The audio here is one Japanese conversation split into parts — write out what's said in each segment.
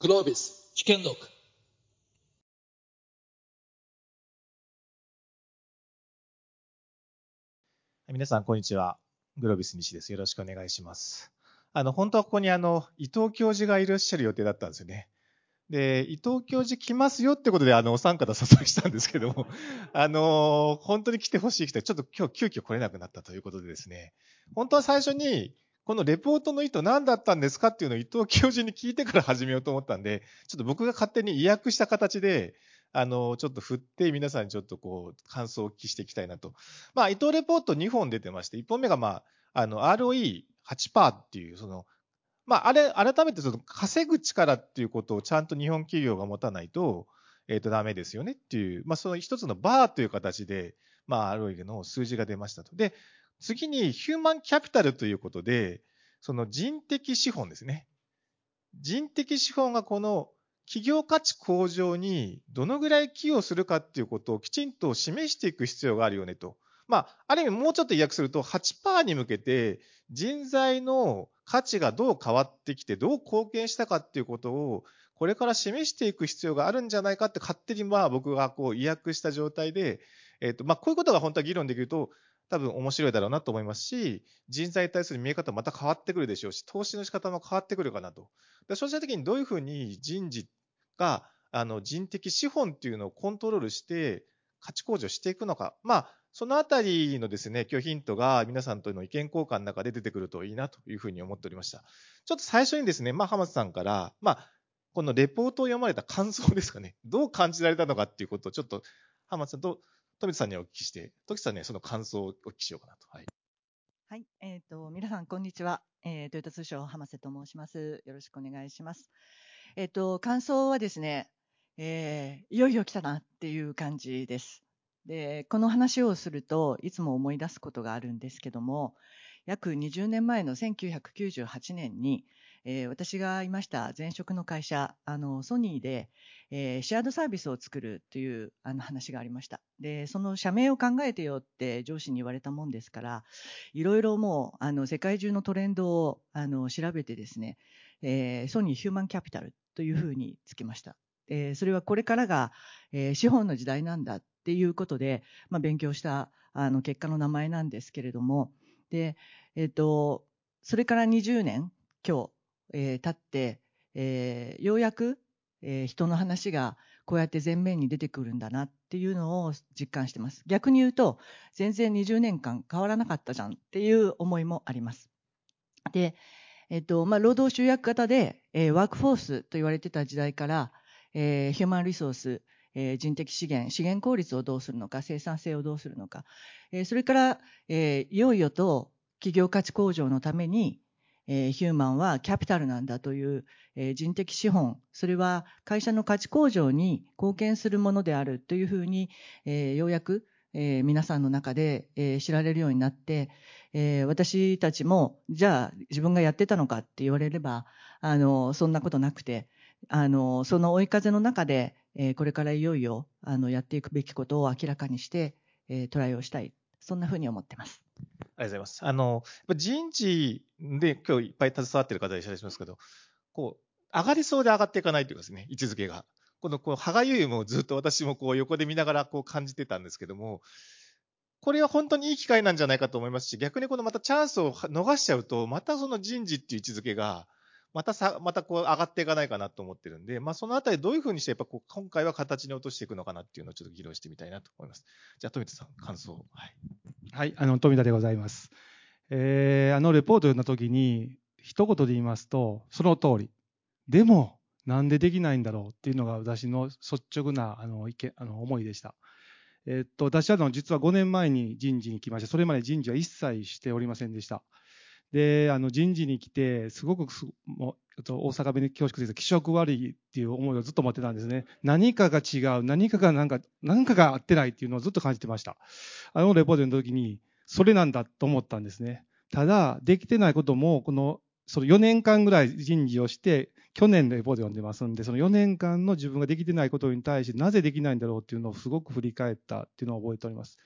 グロービス試験録皆さん、こんにちは。グロービス西です。よろしくお願いします。あの、本当はここにあの、伊藤教授がいらっしゃる予定だったんですよね。で、伊藤教授来ますよってことで、あの、お三方誘いしたんですけども、あの、本当に来てほしい人は、ちょっと今日急遽来れなくなったということでですね、本当は最初に、このレポートの意図何だったんですかっていうのを伊藤教授に聞いてから始めようと思ったんで、ちょっと僕が勝手に意訳した形で、あの、ちょっと振って皆さんにちょっとこう、感想をお聞きしていきたいなと。まあ、伊藤レポート2本出てまして、1本目がまあ、あの、ROE8% っていう、その、まあ、あれ、改めてその稼ぐ力っていうことをちゃんと日本企業が持たないと、えっ、と、ダメですよねっていう、まあ、その一つのバーという形で、まあ、ROE の数字が出ましたと。で、次にヒューマンキャピタルということで、その人的資本ですね。人的資本がこの企業価値向上にどのぐらい寄与するかっていうことをきちんと示していく必要があるよねと。まあ、ある意味もうちょっと意訳すると8%に向けて人材の価値がどう変わってきてどう貢献したかっていうことをこれから示していく必要があるんじゃないかって勝手にまあ僕がこう意訳した状態で、えっ、と、まあこういうことが本当は議論できると多分面白いだろうなと思いますし、人材に対する見え方また変わってくるでしょうし、投資の仕方も変わってくるかなと。でそうした時にどういうふうに人事があの人的資本っていうのをコントロールして価値向上していくのか。まあ、そのあたりのですね、今日ヒントが皆さんとの意見交換の中で出てくるといいなというふうに思っておりました。ちょっと最初にですね、まあ、浜田さんから、まあ、このレポートを読まれた感想ですかね。どう感じられたのかっていうことをちょっと浜田さんと富田さんにお聞きして、時さんにはその感想をお聞きしようかなと。はい。はい、えっ、と、皆さん、こんにちは。えー、トヨタ通商浜瀬と申します。よろしくお願いします。えっ、と、感想はですね、えーいよいよ来たなっていう感じです。で、この話をするといつも思い出すことがあるんですけども、約20年前の1998年に、え私がいました前職の会社、あの、ソニーで、えーシェアードサービスを作るというあの話がありました。で、その社名を考えてよって上司に言われたもんですから、いろいろもう、あの、世界中のトレンドを、あの、調べてですね、えーソニーヒューマンキャピタルというふうにつけました。えーそれはこれからが、えー資本の時代なんだっていうことで、まあ、勉強した、あの、結果の名前なんですけれども、で、えっ、と、それから20年、今日、えー経って、えーようやく、えー人の話がこうやって前面に出てくるんだなっていうのを実感してます。逆に言うと、全然20年間変わらなかったじゃんっていう思いもあります。で、えっと、まあ、労働集約型で、えーワークフォースと言われてた時代から、えーヒューマンリソース、えー人的資源、資源効率をどうするのか、生産性をどうするのか、えーそれから、えーいよいよと企業価値向上のために、えヒューマンはキャピタルなんだという、え人的資本、それは会社の価値向上に貢献するものであるというふうに、えようやく、え皆さんの中で、え知られるようになって、え私たちも、じゃあ自分がやってたのかって言われれば、あの、そんなことなくて、あの、その追い風の中で、えこれからいよいよ、あの、やっていくべきことを明らかにして、えトライをしたい。そんなふうに思ってます。ありがとうございます。あの、やっぱ人事で今日いっぱい携わってる方いらっしゃいますけど、こう、上がりそうで上がっていかないというかですね、位置づけが。この、こう、歯がゆいもずっと私もこう横で見ながらこう感じてたんですけども、これは本当にいい機会なんじゃないかと思いますし、逆にこのまたチャンスを逃しちゃうと、またその人事っていう位置づけが、またさ、またこう上がっていかないかなと思ってるんで、まあそのあたりどういうふうにしてやっぱこう今回は形に落としていくのかなっていうのをちょっと議論してみたいなと思います。じゃあ富田さん、感想。はい。はい、あの富田でございます。えーあのレポートを読んだときに、一言で言いますと、その通り。でも、なんでできないんだろうっていうのが私の率直なあの意見あの思いでした。えーっと私はあの実は5年前に人事に来ました。それまで人事は一切しておりませんでした。で、あの人事に来て、すごくすもう大阪弁で恐縮ですが気色悪いっていう思いをずっと持ってたんですね。何かが違う、何かがなんか、何かが合ってないっていうのをずっと感じてました。あのレポートの時に、それなんだと思ったんですね。ただ、できてないことも、この、その4年間ぐらい人事をして、去年のレポート読んでますんで、その4年間の自分ができてないことに対して、なぜできないんだろうっていうのをすごく振り返ったっていうのを覚えております。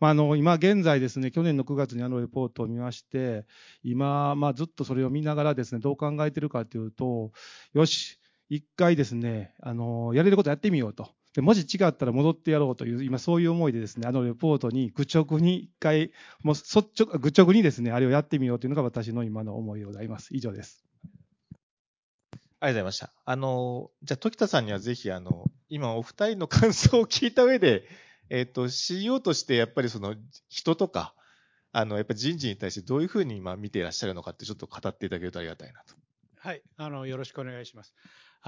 まあ、あの、今現在ですね、去年の9月にあのレポートを見まして、今、まあ、ずっとそれを見ながらですね、どう考えてるかというと、よし、一回ですね、あの、やれることやってみようと。でもし違ったら戻ってやろうという、今そういう思いでですね、あのレポートに愚直に一回、もう率直、愚直にですね、あれをやってみようというのが私の今の思いでございます。以上です。ありがとうございました。あの、じゃあ、時田さんにはぜひ、あの、今お二人の感想を聞いた上で、えっ、と、CEO としてやっぱりその人とか、あの、やっぱ人事に対してどういうふうに今見ていらっしゃるのかってちょっと語っていただけるとありがたいなと。はい、あの、よろしくお願いします。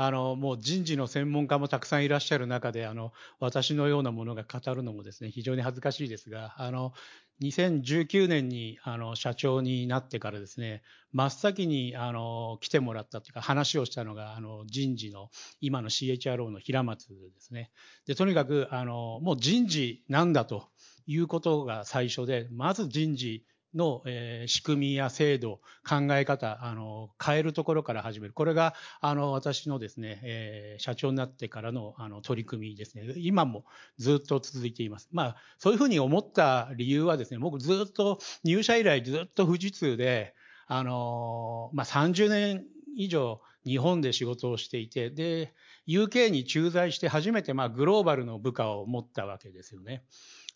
あの、もう人事の専門家もたくさんいらっしゃる中で、あの、私のようなものが語るのもですね、非常に恥ずかしいですが、あの、2019年に、あの、社長になってからですね、真っ先に、あの、来てもらったというか、話をしたのが、あの、人事の、今の CHRO の平松ですね。で、とにかく、あの、もう人事なんだということが最初で、まず人事の、えー仕組みや制度、考え方、あの、変えるところから始める。これが、あの、私のですね、えー社長になってからの、あの、取り組みですね。今もずっと続いています。まあ、そういうふうに思った理由はですね、僕ずっと入社以来ずっと富士通で、あの、まあ、30年以上日本で仕事をしていて、で、UK に駐在して初めて、まあ、グローバルの部下を持ったわけですよね。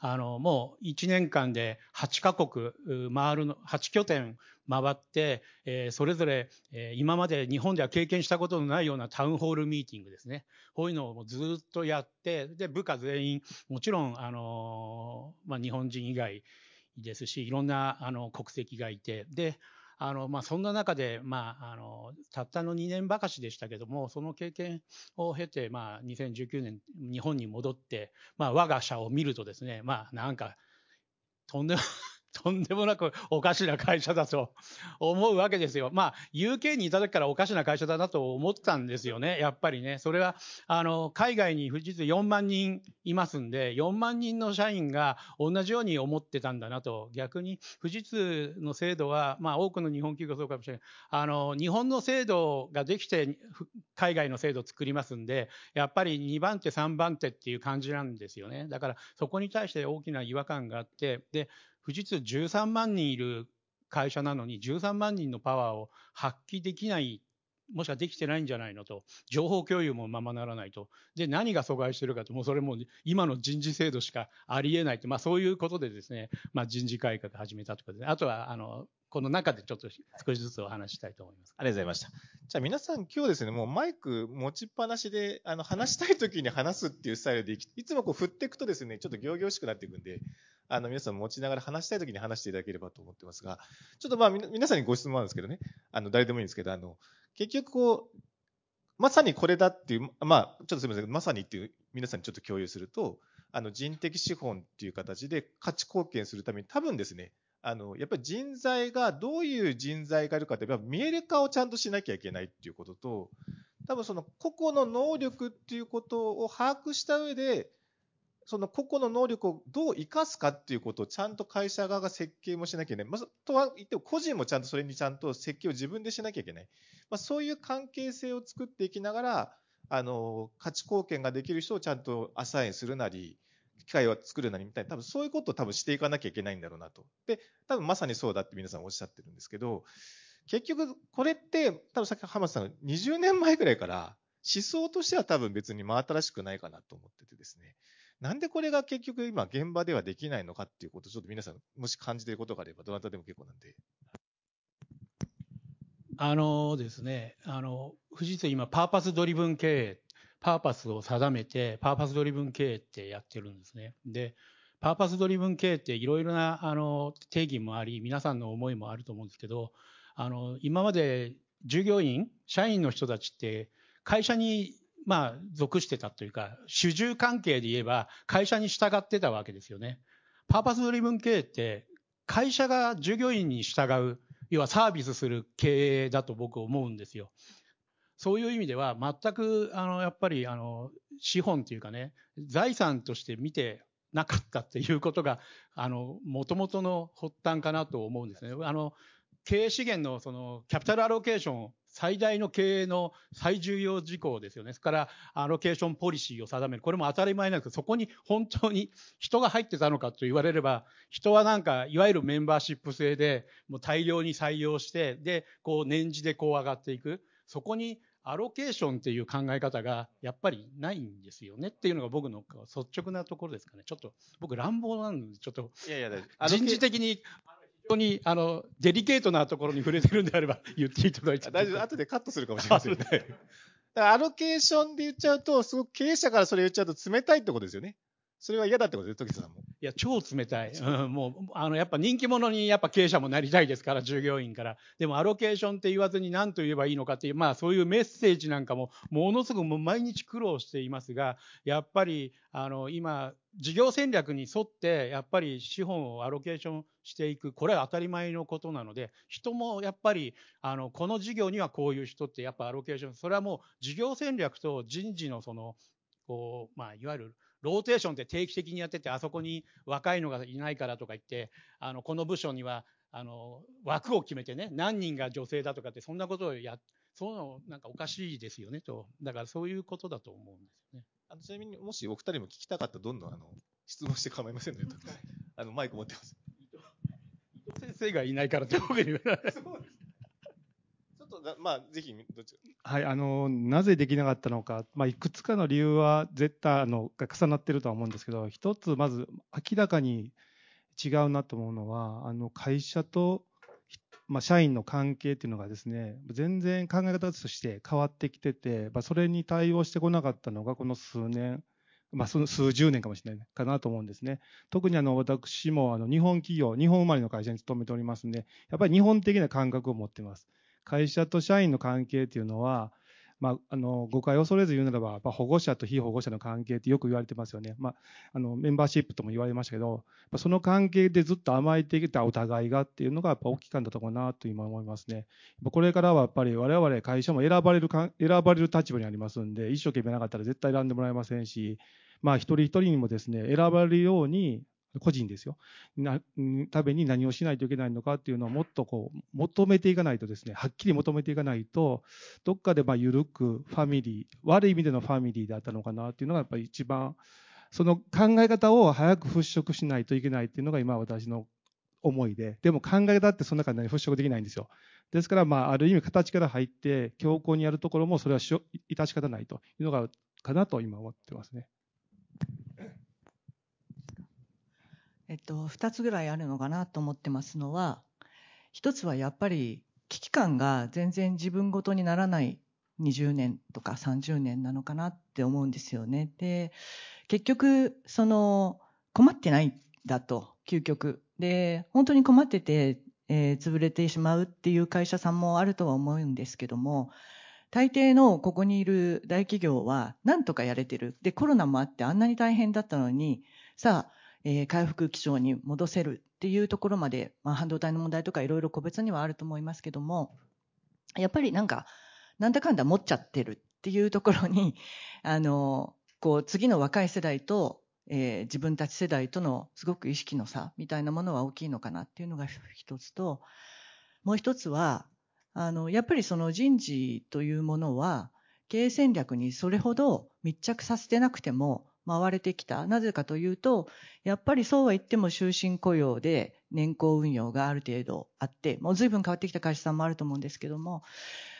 あの、もう1年間で8カ国回るの、8拠点回って、えーそれぞれ、えー今まで日本では経験したことのないようなタウンホールミーティングですね。こういうのをずっとやって、で、部下全員、もちろん、あのまあ、日本人以外ですし、いろんな、あの、国籍がいて、で、あの、まあ、そんな中で、まあ、あの、たったの2年ばかしでしたけども、その経験を経て、まあ、2019年、日本に戻って、まあ、我が社を見るとですね、まあ、なんか、とんでも、とんでもなくおかしな会社だと 思うわけですよ。まあ、UK にいた時からおかしな会社だなと思ったんですよね、やっぱりね。それは、あの、海外に富士通4万人いますんで、4万人の社員が同じように思ってたんだなと。逆に、富士通の制度は、まあ、多くの日本企業そうかもしれない。あの、日本の制度ができて、海外の制度を作りますんで、やっぱり2番手、3番手っていう感じなんですよね。だから、そこに対して大きな違和感があって、で、富士通13万人いる会社なのに、13万人のパワーを発揮できない、もしくはできてないんじゃないのと、情報共有もままならないと。で、何が阻害してるかと、もうそれも今の人事制度しかありえないって、まあそういうことでですね、まあ人事改革始めたとかですね、あとは、あの、この中でちょっと少しずつお話したいと思います。ありがとうございました。じゃあ皆さん今日ですね、もうマイク持ちっぱなしで、あの、話したい時に話すっていうスタイルでいき、いつもこう振っていくとですね、ちょっと行々しくなっていくんで、あの、皆さん持ちながら話したい時に話していただければと思ってますが、ちょっとまあ、皆さんにご質問なんですけどね、あの、誰でもいいんですけど、あの、結局こう、まさにこれだっていう、まあ、ちょっとすみません、まさにっていう、皆さんにちょっと共有すると、あの、人的資本っていう形で価値貢献するために、多分ですね、あの、やっぱり人材が、どういう人材がいるかって、やっぱ見える化をちゃんとしなきゃいけないっていうことと、多分その個々の能力っていうことを把握した上で、その個々の能力をどう生かすかっていうことをちゃんと会社側が設計もしなきゃいけない。まあ、とは言っても個人もちゃんとそれにちゃんと設計を自分でしなきゃいけない。まあ、そういう関係性を作っていきながら、あの、価値貢献ができる人をちゃんとアサインするなり、機会を作るなりみたいな、多分そういうことを多分していかなきゃいけないんだろうなと。で、多分まさにそうだって皆さんおっしゃってるんですけど、結局これって、多分さっき浜田さん20年前ぐらいから思想としては多分別に真新しくないかなと思っててですね。なんでこれが結局今現場ではできないのかっていうことをちょっと皆さんもし感じていることがあればどなたでも結構なんで。あのですね、あの、富士通今、パーパスドリブン経営、パーパスを定めて、パーパスドリブン経営ってやってるんですね。で、パーパスドリブン経営っていろいろな、あの、定義もあり、皆さんの思いもあると思うんですけど、あの、今まで従業員、社員の人たちって、会社に、まあ、属してたというか、主従関係で言えば、会社に従ってたわけですよね。パーパスドリブン経営って、会社が従業員に従う、要はサービスする経営だと僕思うんですよ。そういう意味では全くあのやっぱりあの資本というかね財産として見てなかったっていうことがあの元々の発端かなと思うんですね。あの経営資源のそのキャピタルアロケーション最大の経営の最重要事項ですよね。それからアロケーションポリシーを定める。これも当たり前なんですけど、そこに本当に人が入ってたのかと言われれば、人はなんか、いわゆるメンバーシップ制で、もう大量に採用して、で、こう年次でこう上がっていく。そこに、アロケーションっていう考え方がやっぱりないんですよねっていうのが僕の率直なところですかね。ちょっと僕乱暴なんで、ちょっといやいや、人事的に非常にあのデリケートなところに触れてるんであれば 言っていただいて。大丈夫、後でカットするかもしれませんね。だからアロケーションで言っちゃうと、すごく経営者からそれ言っちゃうと冷たいってことですよね。それは嫌だってことです、時田さんも。いや、超冷たい。うん、もう、あの、やっぱ人気者にやっぱ経営者もなりたいですから、従業員から。でも、アロケーションって言わずに何と言えばいいのかっていう、まあ、そういうメッセージなんかも、ものすごくもう毎日苦労していますが、やっぱり、あの、今、事業戦略に沿って、やっぱり資本をアロケーションしていく、これは当たり前のことなので、人もやっぱり、あの、この事業にはこういう人ってやっぱアロケーション、それはもう事業戦略と人事のその、こう、まあ、いわゆるローテーションって定期的にやってて、あそこに若いのがいないからとか言って、あの、この部署には、あの、枠を決めてね、何人が女性だとかって、そんなことをや、そういうのなんかおかしいですよねと。だからそういうことだと思うんですよね。あのちなみに、もしお二人も聞きたかったら、どんどんあの質問して構いませんので、あのマイク持ってます。先生がいないからって僕に言わない。ちょっとだ、まあ、ぜひ、どっちはい、あの、なぜできなかったのか、まあ、いくつかの理由は絶対、あの、が重なってるとは思うんですけど、一つ、まず、明らかに違うなと思うのは、あの、会社と、まあ、社員の関係っていうのがですね、全然考え方として変わってきてて、まあ、それに対応してこなかったのが、この数年、まあ、その数十年かもしれないかなと思うんですね。特にあの、私もあの、日本企業、日本生まれの会社に勤めておりますんで、やっぱり日本的な感覚を持っています。会社と社員の関係っていうのは、まあ、あの誤解を恐れず言うならば、まあ、保護者と非保護者の関係ってよく言われてますよね。まあ、あのメンバーシップとも言われましたけど、その関係でずっと甘えてきたお互いがっていうのがやっぱ大きかったところなと今思いますね。これからはやっぱり我々会社も選ばれるか、選ばれる立場にありますんで、一生懸命なかったら絶対選んでもらえませんし、まあ一人一人にもですね、選ばれるように個人ですよ。な、ために何をしないといけないのかっていうのをもっとこう、求めていかないとですね、はっきり求めていかないと、どっかでまあ緩くファミリー、悪い意味でのファミリーだったのかなっていうのがやっぱり一番、その考え方を早く払拭しないといけないっていうのが今私の思いで、でも考え方ってそんな簡単に払拭できないんですよ。ですから、まあ、ある意味形から入って、強硬にやるところも、それはし致し方ないというのが、かなと今思ってますね。えっと、2つぐらいあるのかなと思ってますのは、1つはやっぱり危機感が全然自分ごとにならない20年とか30年なのかなって思うんですよね。で、結局、その、困ってないんだと、究極。で、本当に困ってて、えー、潰れてしまうっていう会社さんもあるとは思うんですけども、大抵のここにいる大企業は何とかやれてる。で、コロナもあってあんなに大変だったのに、さあ、回復基調に戻せるっていうところまで、まあ、半導体の問題とかいろいろ個別にはあると思いますけども、やっぱりなんか、なんだかんだ持っちゃってるっていうところに、あの、こう、次の若い世代と、えー、自分たち世代とのすごく意識の差みたいなものは大きいのかなっていうのが一つと、もう一つは、あの、やっぱりその人事というものは、経営戦略にそれほど密着させてなくても、回れてきた。なぜかというと、やっぱりそうは言っても終身雇用で年功運用がある程度あって、もう随分変わってきた会社さんもあると思うんですけども、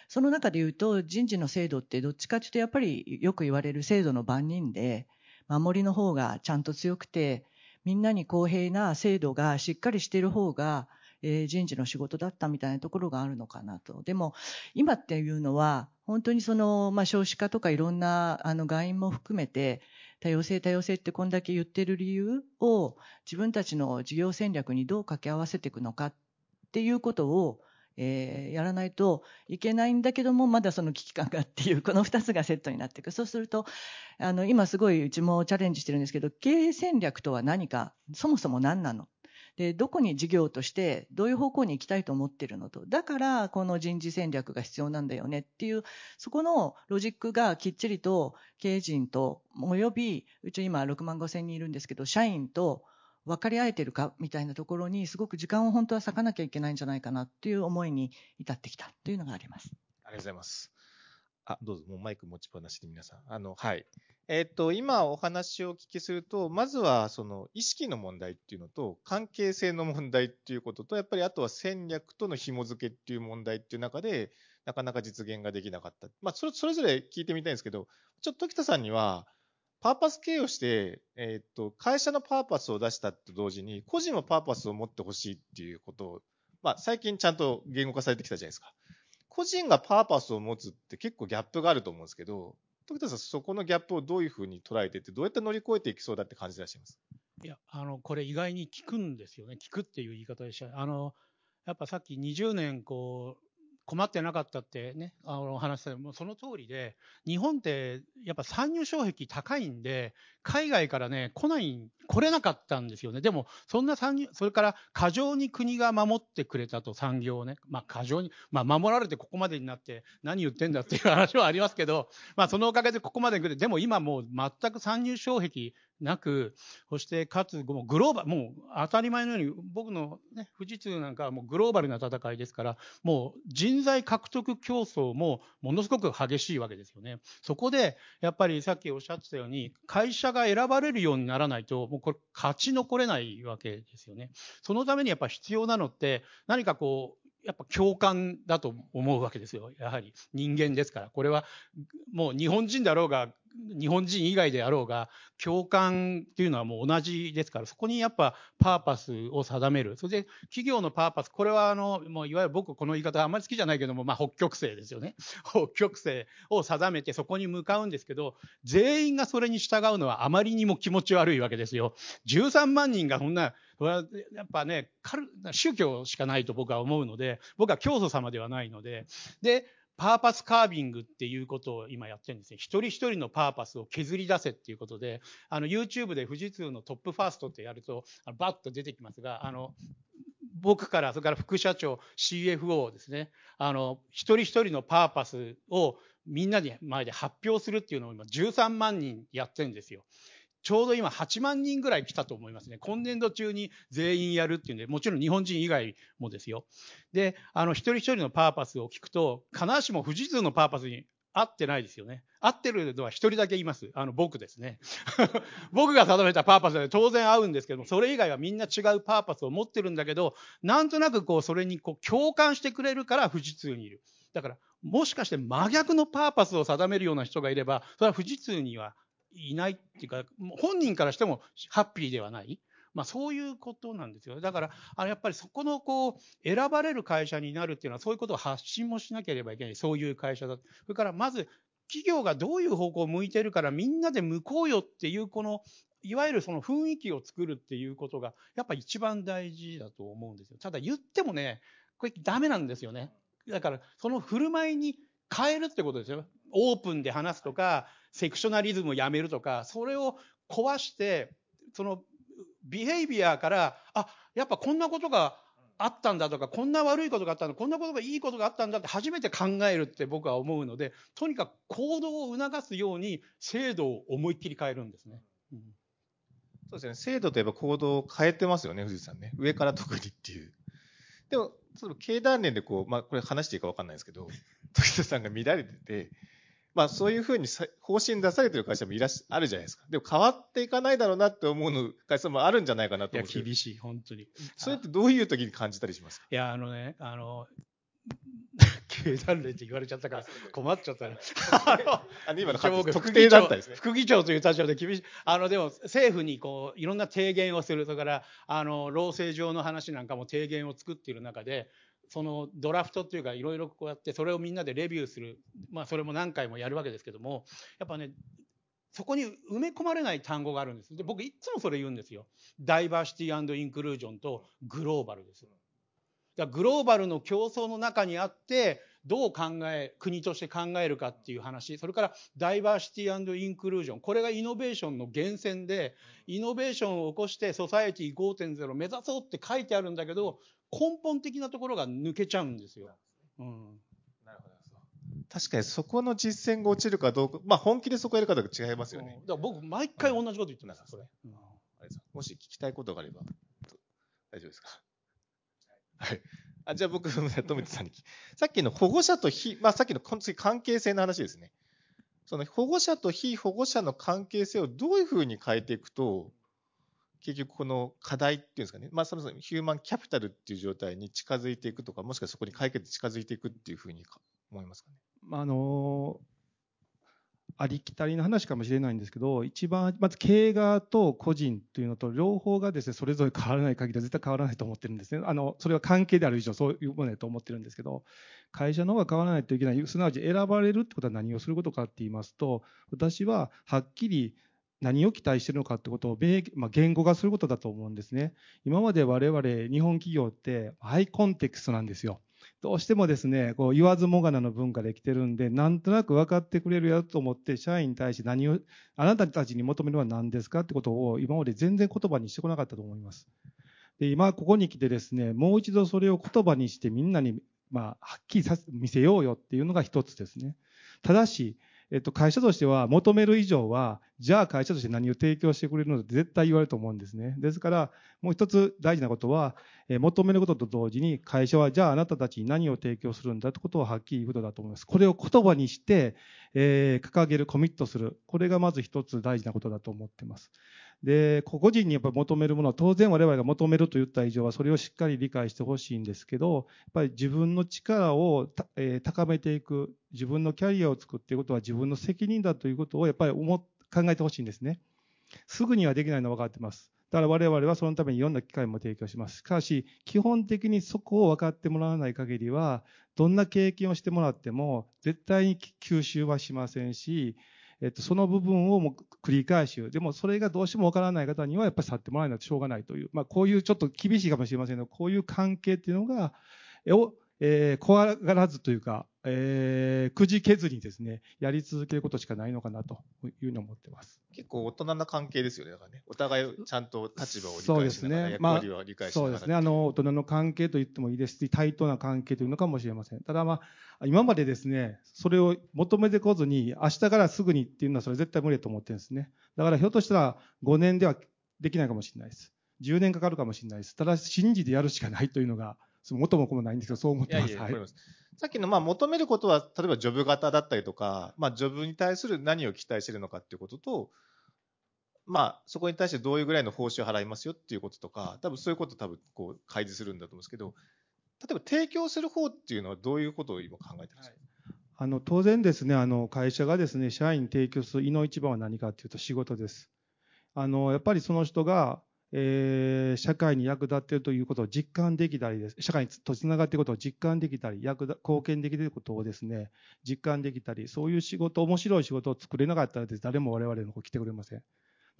その中で言うと人事の制度ってどっちかというとやっぱりよく言われる制度の番人で、守りの方がちゃんと強くて、みんなに公平な制度がしっかりしている方が、え、人事の仕事だったみたいなところがあるのかなと。でも、今っていうのは、本当にその、まあ、少子化とかいろんな、あの、外因も含めて、多様性多様性ってこんだけ言ってる理由を自分たちの事業戦略にどう掛け合わせていくのかっていうことを、えー、やらないといけないんだけどもまだその危機感がっていうこの2つがセットになっていくそうするとあの今すごいうちもチャレンジしてるんですけど経営戦略とは何かそもそも何なの？で、どこに事業としてどういう方向に行きたいと思っているのと、だからこの人事戦略が必要なんだよねっていう、そこのロジックがきっちりと経営陣と、および、うち今6万5千人いるんですけど、社員と分かり合えてるかみたいなところにすごく時間を本当は割かなきゃいけないんじゃないかなっていう思いに至ってきたというのがあります。ありがとうございます。あ、どうぞ、もうマイク持ちっぱなしで皆さん。あの、はい。えっ、と、今お話をお聞きすると、まずはその意識の問題っていうのと、関係性の問題っていうことと、やっぱりあとは戦略との紐付けっていう問題っていう中で、なかなか実現ができなかった。まあ、それそれぞれ聞いてみたいんですけど、ちょっと時田さんには、パーパス経営をして、えーと、会社のパーパスを出したと同時に、個人もパーパスを持ってほしいっていうことを、まあ、最近ちゃんと言語化されてきたじゃないですか。個人がパーパスを持つって結構ギャップがあると思うんですけど、時田さん、そこのギャップをどういうふうに捉えてて、どうやって乗り越えていきそうだって感じてらっしゃいます？いや、あの、これ意外に効くんですよね。効くっていう言い方でした。あの、やっぱさっき20年こう、困ってなかったってね、あの話したもうその通りで、日本ってやっぱ参入障壁高いんで、海外からね、来ない、来れなかったんですよね。でも、そんな参入、それから過剰に国が守ってくれたと、産業をね。まあ過剰に、まあ守られてここまでになって何言ってんだっていう話はありますけど、まあそのおかげでここまで来て、でも今もう全く参入障壁なく、そしてかつもうグローバル、もう当たり前のように、僕のね、富士通なんかはもうグローバルな戦いですから、もう人材獲得競争もものすごく激しいわけですよね。そこで、やっぱりさっきおっしゃってたように、会社が選ばれるようにならないと、もうこれ勝ち残れないわけですよね。そのためにやっぱ必要なのって、何かこう、やっぱ共感だと思うわけですよ。やはり人間ですから。これはもう日本人だろうが、日本人以外であろうが、共感っていうのはもう同じですから、そこにやっぱパーパスを定める。それで企業のパーパス、これはあの、もういわゆる僕この言い方あんまり好きじゃないけども、まあ北極星ですよね。北極星を定めてそこに向かうんですけど、全員がそれに従うのはあまりにも気持ち悪いわけですよ。13万人がそんな、それはやっぱね、宗教しかないと僕は思うので、僕は教祖様ではないので、で、パーパスカービングっていうことを今やってるんですね。一人一人のパーパスを削り出せっていうことで、あの YouTube で富士通のトップファーストってやると、あのバッと出てきますが、あの、僕から、それから副社長、CFO ですね、あの、一人一人のパーパスをみんなに前で発表するっていうのを今13万人やってるんですよ。ちょうど今8万人ぐらい来たと思いますね。今年度中に全員やるっていうんで、もちろん日本人以外もですよ。で、あの、一人一人のパーパスを聞くと、必ずしも富士通のパーパスに合ってないですよね。合ってるのは一人だけいます。あの、僕ですね。僕が定めたパーパスで当然合うんですけども、それ以外はみんな違うパーパスを持ってるんだけど、なんとなくこう、それにこう、共感してくれるから富士通にいる。だから、もしかして真逆のパーパスを定めるような人がいれば、それは富士通にはいないっていうか、本人からしてもハッピーではない。まあそういうことなんですよ。だから、あのやっぱりそこのこう、選ばれる会社になるっていうのはそういうことを発信もしなければいけない。そういう会社だ。それからまず、企業がどういう方向を向いてるからみんなで向こうよっていうこの、いわゆるその雰囲気を作るっていうことが、やっぱ一番大事だと思うんですよ。ただ言ってもね、これダメなんですよね。だから、その振る舞いに変えるってことですよ。オープンで話すとか、セクショナリズムをやめるとか、それを壊して、そのビヘイビアから、あ、やっぱこんなことがあったんだとか、こんな悪いことがあったんだ、こんなことがいいことがあったんだって初めて考えるって僕は思うので、とにかく行動を促すように制度を思いっきり変えるんですね。うん、そうですね。制度といえば行動を変えてますよね、藤井さんね。上から特にっていう。でも、経団連でこう、まあ、これ話していいか分かんないですけど、時田さんが乱れてて、まあそういうふうに方針出されてる会社もいらっしゃるじゃないですか。でも変わっていかないだろうなって思うの会社もあるんじゃないかなと思う。いや、厳しい、本当に。それってどういう時に感じたりします？かいや、あのね、あの、経団連って言われちゃったから困っちゃったね。あの今の特定だったですね。副議長という立場で厳しい。あの、でも政府にこう、いろんな提言をする。それから、あの、労政上の話なんかも提言を作っている中で、そのドラフトっていうかいろいろこうやってそれをみんなでレビューする。まあそれも何回もやるわけですけども、やっぱね、そこに埋め込まれない単語があるんです。で、僕いつもそれ言うんですよ。ダイバーシティインクルージョンとグローバルです。だグローバルの競争の中にあって、どう考え、国として考えるかっていう話、それからダイバーシティインクルージョン、これがイノベーションの源泉で、イノベーションを起こしてソサエティ5.0を目指そうって書いてあるんだけど、根本的なところが抜けちゃうんですよ。うん、なるほど。確かにそこの実践が落ちるかどうか、まあ本気でそこやるかどうか違いますよね。だから僕、毎回同じこと言ってます、それ。うん、もし聞きたいことがあれば、大丈夫ですか？はい。あじゃあ僕、富田さんに。さっきの保護者と非、まあさっきの関係性の話ですね。その保護者と非保護者の関係性をどういうふうに変えていくと、結局この課題っていうんですかね、まあそもそもヒューマンキャピタルっていう状態に近づいていくとか、もしくはそこに解決近づいていくっていうふうに思いますかね。あのありきたりな話かもしれないんですけど、一番、まず経営側と個人というのと、両方がですね、それぞれ変わらない限りは絶対変わらないと思ってるんですね。あの、それは関係である以上、そういうものだと思ってるんですけど、会社の方が変わらないといけない、すなわち選ばれるってことは何をすることかって言いますと、私ははっきり何を期待しているのかってことを米、まあ、言語化することだと思うんですね。今まで我々日本企業ってハイコンテクストなんですよ。どうしてもですね、こう言わずもがなの文化で来てるんで、なんとなく分かってくれるやと思って、社員に対して何を、あなたたちに求めるのは何ですかってことを今まで全然言葉にしてこなかったと思います。で、今ここに来てですね、もう一度それを言葉にしてみんなに、まあ、はっきりさ見せようよっていうのが一つですね。ただし、えっと、会社としては求める以上は、じゃあ会社として何を提供してくれるのって絶対言われると思うんですね。ですから、もう一つ大事なことは、え求めることと同時に、会社はじゃああなたたちに何を提供するんだってことをはっきり言うことだと思います。これを言葉にして、えー、掲げる、コミットする。これがまず一つ大事なことだと思っています。で、個々人にやっぱ求めるものは、当然我々が求めると言った以上は、それをしっかり理解してほしいんですけど、やっぱり自分の力を、えー、高めていく、自分のキャリアを作っていくことは自分の責任だということをやっぱり思考えてほしいんですね。すぐにはできないのは分かってます。だから我々はそのためにいろんな機会も提供します。しかし、基本的にそこを分かってもらわない限りは、どんな経験をしてもらっても、絶対に吸収はしませんし、えっと、その部分をも繰り返し、でもそれがどうしてもわからない方にはやっぱり去ってもらえないとしょうがないという、まあ、こういうちょっと厳しいかもしれませんが、こういう関係っていうのが、をえー、怖がらずというか、えー、くじけずにですね、やり続けることしかないのかなというふうに思ってます。結構大人な関係ですよね。だからね。お互いちゃんと立場を理解しながら、役割を理解しながら、そうですね。あの、大人の関係と言ってもいいですし、対等な関係というのかもしれません。ただまあ、今までですね、それを求めてこずに、明日からすぐにっていうのはそれ絶対無理だと思ってるんですね。だからひょっとしたら5年ではできないかもしれないです。10年かかるかもしれないです。ただ信じてやるしかないというのが、元も子もないんです。けど、そう思ってます。いやいやはい、さっきの、まあ、求めることは、例えばジョブ型だったりとか、まあ、ジョブに対する何を期待してるのかっていうことと、まあ、そこに対してどういうぐらいの報酬を払いますよっていうこととか、多分そういうこと多分、こう、開示するんだと思うんですけど、例えば提供する方っていうのはどういうことを今考えてるんですか、はい。あの当然ですね、あの会社がですね、社員に提供する胃の一番は何かというと仕事です。あのやっぱりその人がえー、社会に役立っているということを実感できたりです、社会とつながっていることを実感できたり、役貢献できていることをですね、実感できたり、そういう仕事、面白い仕事を作れなかったらです、誰も我々の方来てくれません。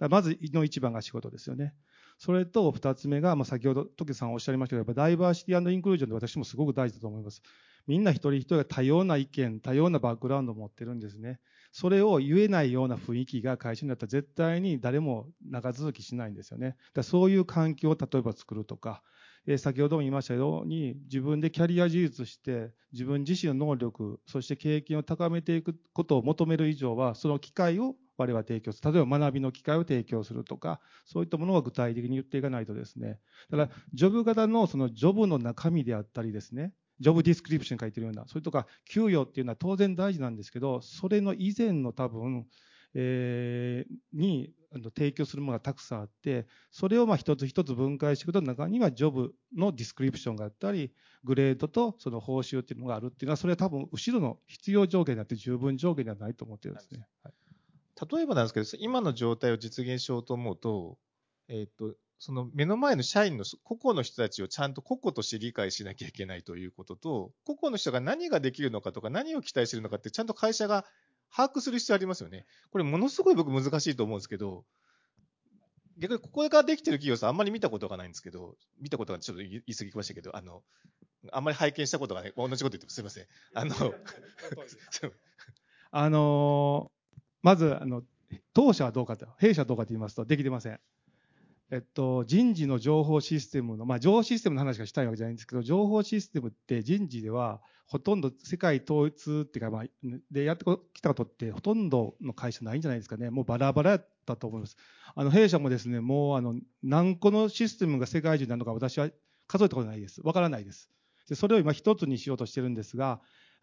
まず、の一番が仕事ですよね。それと二つ目が、まあ、先ほど、時さんおっしゃいましたけど、やっぱダイバーシティインクルージョンで私もすごく大事だと思います。みんな一人一人が多様な意見、多様なバックグラウンドを持ってるんですね。それを言えないような雰囲気が会社になったら絶対に誰も長続きしないんですよね。だそういう環境を例えば作るとか、え先ほども言いましたように、自分でキャリア充実して、自分自身の能力、そして経験を高めていくことを求める以上は、その機会を我々は提供する。例えば学びの機会を提供するとか、そういったものを具体的に言っていかないとですね。だから、ジョブ型のそのジョブの中身であったりですね、ジョブディスクリプション書いてるような、それとか給与っていうのは当然大事なんですけど、それの以前の多分、えー、に提供するものがたくさんあって、それをまあ一つ一つ分解していくと、中にはジョブのディスクリプションがあったり、グレードとその報酬っていうのがあるっていうのは、それは多分後ろの必要条件であって十分条件ではないと思ってるんですね。はい、例えばなんですけど、今の状態を実現しようと思うと、えっ、と、その目の前の社員の個々の人たちをちゃんと個々として理解しなきゃいけないということと、個々の人が何ができるのかとか何を期待してるのかってちゃんと会社が把握する必要ありますよね。これものすごい僕難しいと思うんですけど、逆にここができてる企業さんあんまり見たことがないんですけど、見たことがちょっと言い過ぎましたけど、あの、あんまり拝見したことがない、同じこと言ってすみません。あの、あのまず、あの、当社はどうかと、弊社はどうかと言いますと、できてません。えっと、人事の情報システムの、まあ、情報システムの話がしたいわけじゃないんですけど、情報システムって人事では、ほとんど世界統一っていうか、まあ、でやってきたことって、ほとんどの会社ないんじゃないですかね。もうバラバラやったと思います。あの、弊社もですね、もう、あの、何個のシステムが世界中なのか私は数えたことないです。わからないです。で、それを今一つにしようとしてるんですが、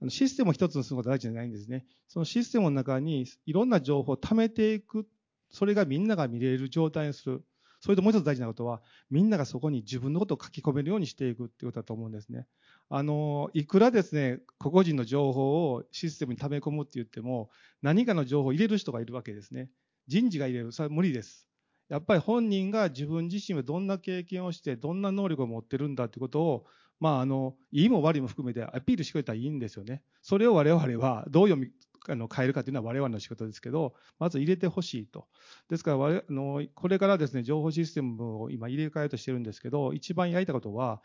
システムを一つにすることは大事じゃないんですね。そのシステムの中にいろんな情報を貯めていく、それがみんなが見れる状態にする。それともう一つ大事なことは、みんながそこに自分のことを書き込めるようにしていくっていうことだと思うんですね。あの、いくらですね、個々人の情報をシステムに溜め込むって言っても、何かの情報を入れる人がいるわけですね。人事が入れる。それは無理です。やっぱり本人が自分自身はどんな経験をして、どんな能力を持ってるんだってことを、まあ、あの、いいも悪いも含めてアピールしてくれたらいいんですよね。それを我々はどう読み、あの変えるかというのは我々の仕事ですけど、まず入れてほしいと。ですからあの、これからですね、情報システムを今入れ替えようとしてるんですけど、一番やりたことは、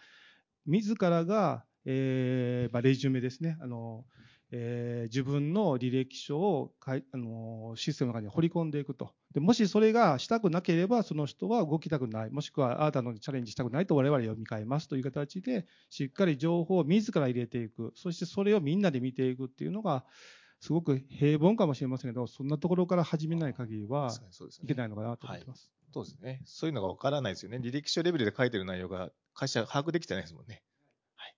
自らが、えーまあ、レジュメですね、あのえー、自分の履歴書をかいあのシステムの中に掘り込んでいくとで。もしそれがしたくなければ、その人は動きたくない、もしくはあなたのチャレンジしたくないと我々は読み替えますという形で、しっかり情報を自ら入れていく、そしてそれをみんなで見ていくっていうのが、すごく平凡かもしれませんけど、そんなところから始めない限りはいけないのかなと思ってます。そうですね。そういうのがわからないですよね。履歴書レベルで書いてる内容が会社把握できてないですもんね。はい。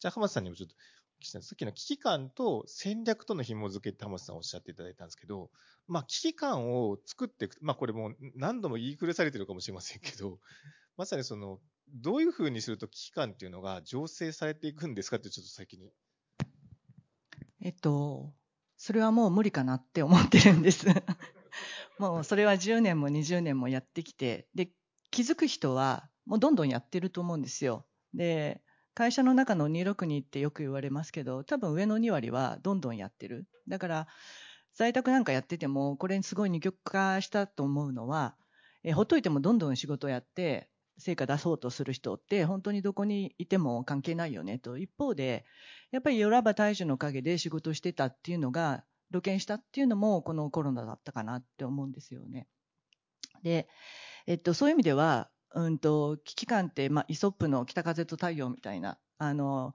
じゃあ、浜田さんにもちょっとさっきの危機感と戦略との紐付けって浜田さんおっしゃっていただいたんですけど、まあ、危機感を作っていく。まあ、これも何度も言い暮らされてるかもしれませんけど、まさにその、どういうふうにすると危機感っていうのが醸成されていくんですかってちょっと先に。えっと、それはもう無理かなって思ってるんです もうそれは10年も20年もやってきて、で、気づく人はもうどんどんやってると思うんですよ。で、会社の中の262ってよく言われますけど、多分上の2割はどんどんやってる。だから、在宅なんかやってても、これにすごい二極化したと思うのは、えほっといてもどんどん仕事やって、成果出そうとする人って本当にどこにいても関係ないよねと。一方で、やっぱりヨラバ大樹の陰で仕事してたっていうのが露見したっていうのもこのコロナだったかなって思うんですよね。で、えっと、そういう意味では、うんと、危機感って、まあ、イソップの北風と太陽みたいな、あの、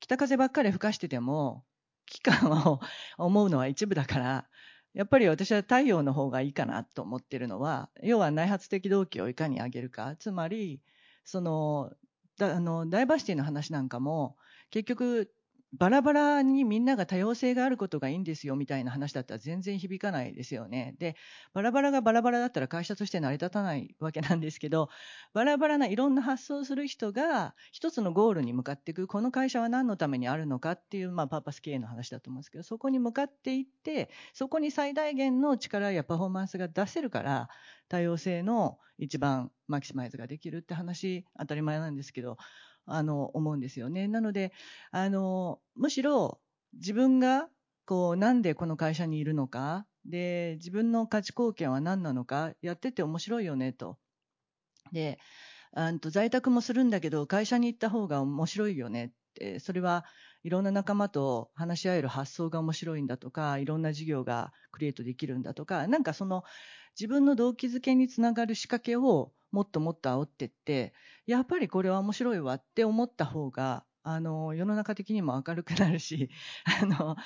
北風ばっかり吹かしてても、危機感を思うのは一部だから、やっぱり私は太陽の方がいいかなと思ってるのは、要は内発的動機をいかに上げるか。つまり、その、だあのダイバーシティの話なんかも、結局、バラバラにみんなが多様性があることがいいんですよみたいな話だったら全然響かないですよね。で、バラバラがバラバラだったら会社として成り立たないわけなんですけど、バラバラないろんな発想をする人が一つのゴールに向かっていく、この会社は何のためにあるのかっていう、まあ、パーパス経営の話だと思うんですけど、そこに向かっていって、そこに最大限の力やパフォーマンスが出せるから、多様性の一番マキシマイズができるって話、当たり前なんですけど、あの、思うんですよね。なので、あの、むしろ自分が、こう、なんでこの会社にいるのか、で、自分の価値貢献は何なのか、やってて面白いよね、と。で、あと在宅もするんだけど、会社に行った方が面白いよねって、それはいろんな仲間と話し合える発想が面白いんだとか、いろんな事業がクリエイトできるんだとか、なんかその自分の動機づけにつながる仕掛けをもっともっと煽ってって、やっぱりこれは面白いわって思った方が、あの、世の中的にも明るくなるし、あの、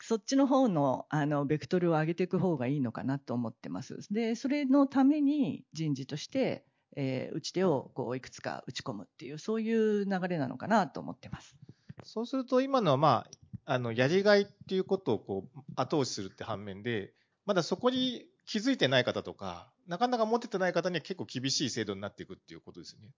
そっちの方の、あの、ベクトルを上げていく方がいいのかなと思ってます。で、それのために人事として、えー、打ち手をこういくつか打ち込むっていう、そういう流れなのかなと思ってます。そうすると、今のは、まあ、あの、やりがいっていうことをこう、後押しするって反面で、まだそこに気づいてない方とか、なかなか持っててない方には結構厳しい制度になっていくっていうことですね。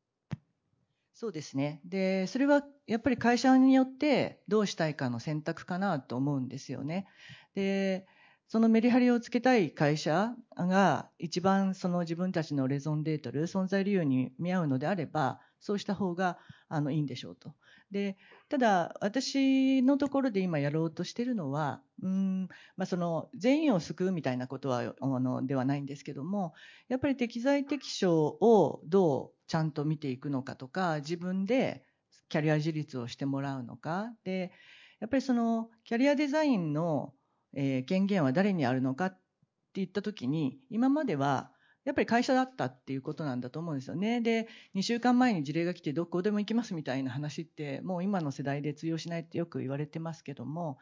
そうですね。で、それはやっぱり会社によってどうしたいかの選択かなと思うんですよね。で、そのメリハリをつけたい会社が一番その自分たちのレゾンデートル、存在理由に見合うのであれば、そうした方があのいいんでしょうと。で、ただ私のところで今やろうとしてるのは、うん、まあその全員を救うみたいなことはあのではないんですけども、やっぱり適材適所をどうちゃんと見ていくのかとか、自分でキャリア自立をしてもらうのか、で、やっぱりそのキャリアデザインの、えー、権限は誰にあるのかって言ったときに、今まではやっぱり会社だったっていうことなんだと思うんですよね。で、2週間前に事例が来てどこでも行きますみたいな話って、もう今の世代で通用しないってよく言われてますけども、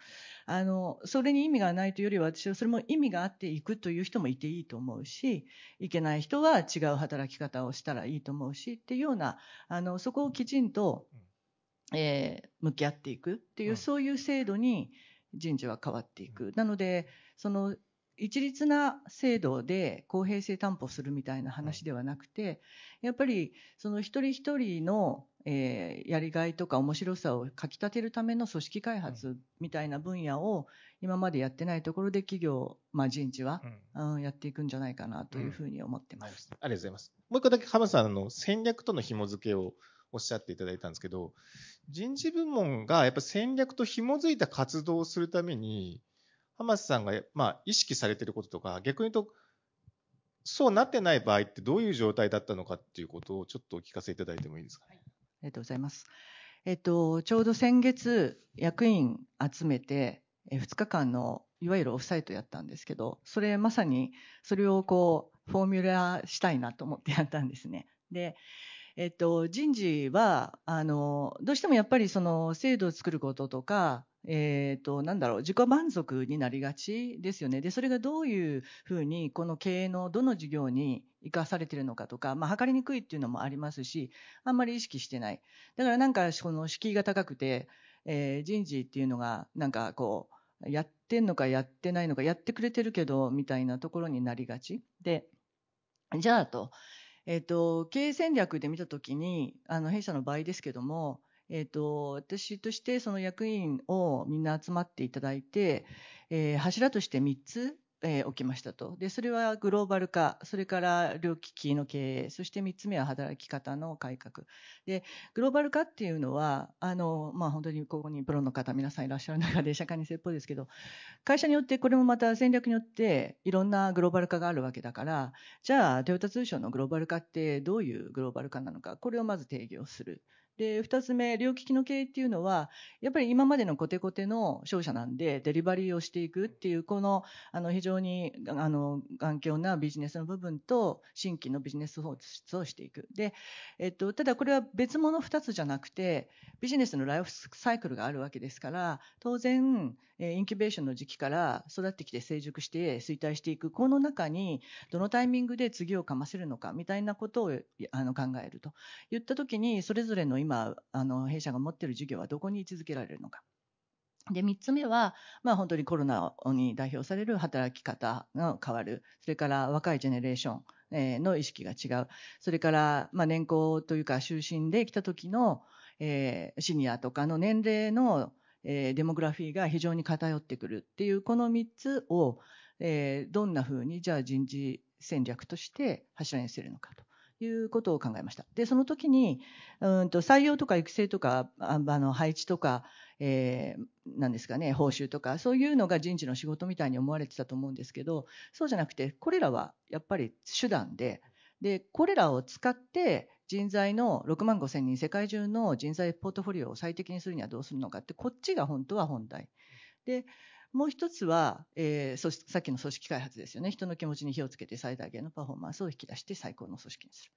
あの、それに意味がないというよりは、私はそれも意味があっていくという人もいていいと思うし、いけない人は違う働き方をしたらいいと思うしっていうような、あの、そこをきちんと、えー、向き合っていくっていう、そういう制度に人事は変わっていく。なので、その一律な制度で公平性担保するみたいな話ではなくて、やっぱりその一人一人の、えーやりがいとか面白さをかきたてるための組織開発みたいな分野を今までやってないところで企業、まあ、人事は、うん、やっていくんじゃないかなというふうに思ってます。ありがとうございます。もう一個だけ浜田さん、あの、戦略との紐付けをおっしゃっていただいたんですけど、人事部門がやっぱ戦略と紐づいた活動をするために、浜田さんが、まあ、意識されてることとか、逆に言うと、そうなってない場合ってどういう状態だったのかっていうことをちょっとお聞かせいただいてもいいですかね？ありがとうございます。えっと、ちょうど先月、役員集めて、え2日間のいわゆるオフサイトやったんですけど、それまさにそれをこう、フォーミュラーしたいなと思ってやったんですね。で、えっと、人事は、あの、どうしてもやっぱりその制度を作ることとか、えっと、なんだろう、自己満足になりがちですよね。で、それがどういうふうに、この経営のどの事業に生かされてるのかとか、まあ、測りにくいっていうのもありますし、あんまり意識してない。だからなんか、この敷居が高くて、えー人事っていうのが、なんかこう、やってんのかやってないのか、やってくれてるけど、みたいなところになりがち。で、じゃあと、えっ、と、経営戦略で見たときに、あの、弊社の場合ですけども、えっ、と、私としてその役員をみんな集まっていただいて、えー柱として3つ、えー置きましたと。で、それはグローバル化、それから両機器の経営、そして3つ目は働き方の改革。で、グローバル化っていうのは、あの、まあ、本当にここにプロの方皆さんいらっしゃる中で社会に説法ですけど、会社によってこれもまた戦略によっていろんなグローバル化があるわけだから、じゃあトヨタ通商のグローバル化ってどういうグローバル化なのか、これをまず定義をする。で、二つ目、両機器の経営っていうのは、やっぱり今までのコテコテの商社なんで、デリバリーをしていくっていう、この、あの、非常に、あの、頑強なビジネスの部分と、新規のビジネス法律をしていく。で、えっと、ただこれは別物二つじゃなくて、ビジネスのライフサイクルがあるわけですから、当然、インキュベーションの時期から育ってきて成熟して衰退していく、この中に、どのタイミングで次をかませるのか、みたいなことをあの考えると。言ったときに、それぞれの今、あの、弊社が持っている事業はどこに位置づけられるのか。で、三つ目は、まあ本当にコロナに代表される働き方が変わる。それから若いジェネレーションえの意識が違う。それから、まあ年功というか終身で来た時の、えーシニアとかの年齢の、えーデモグラフィーが非常に偏ってくるっていう、この三つを、えーどんなふうに、じゃあ人事戦略として柱にするのかと。いうことを考えました。で、その時に、うんと採用とか育成とか、あの配置とか、えーなんですかね、報酬とか、そういうのが人事の仕事みたいに思われてたと思うんですけど、そうじゃなくて、これらはやっぱり手段で、で、これらを使って人材の6万5千人、世界中の人材ポートフォリオを最適にするにはどうするのかって、こっちが本当は本題。で、もう一つは、えーさっきの組織開発ですよね。人の気持ちに火をつけて最大限のパフォーマンスを引き出して最高の組織にする。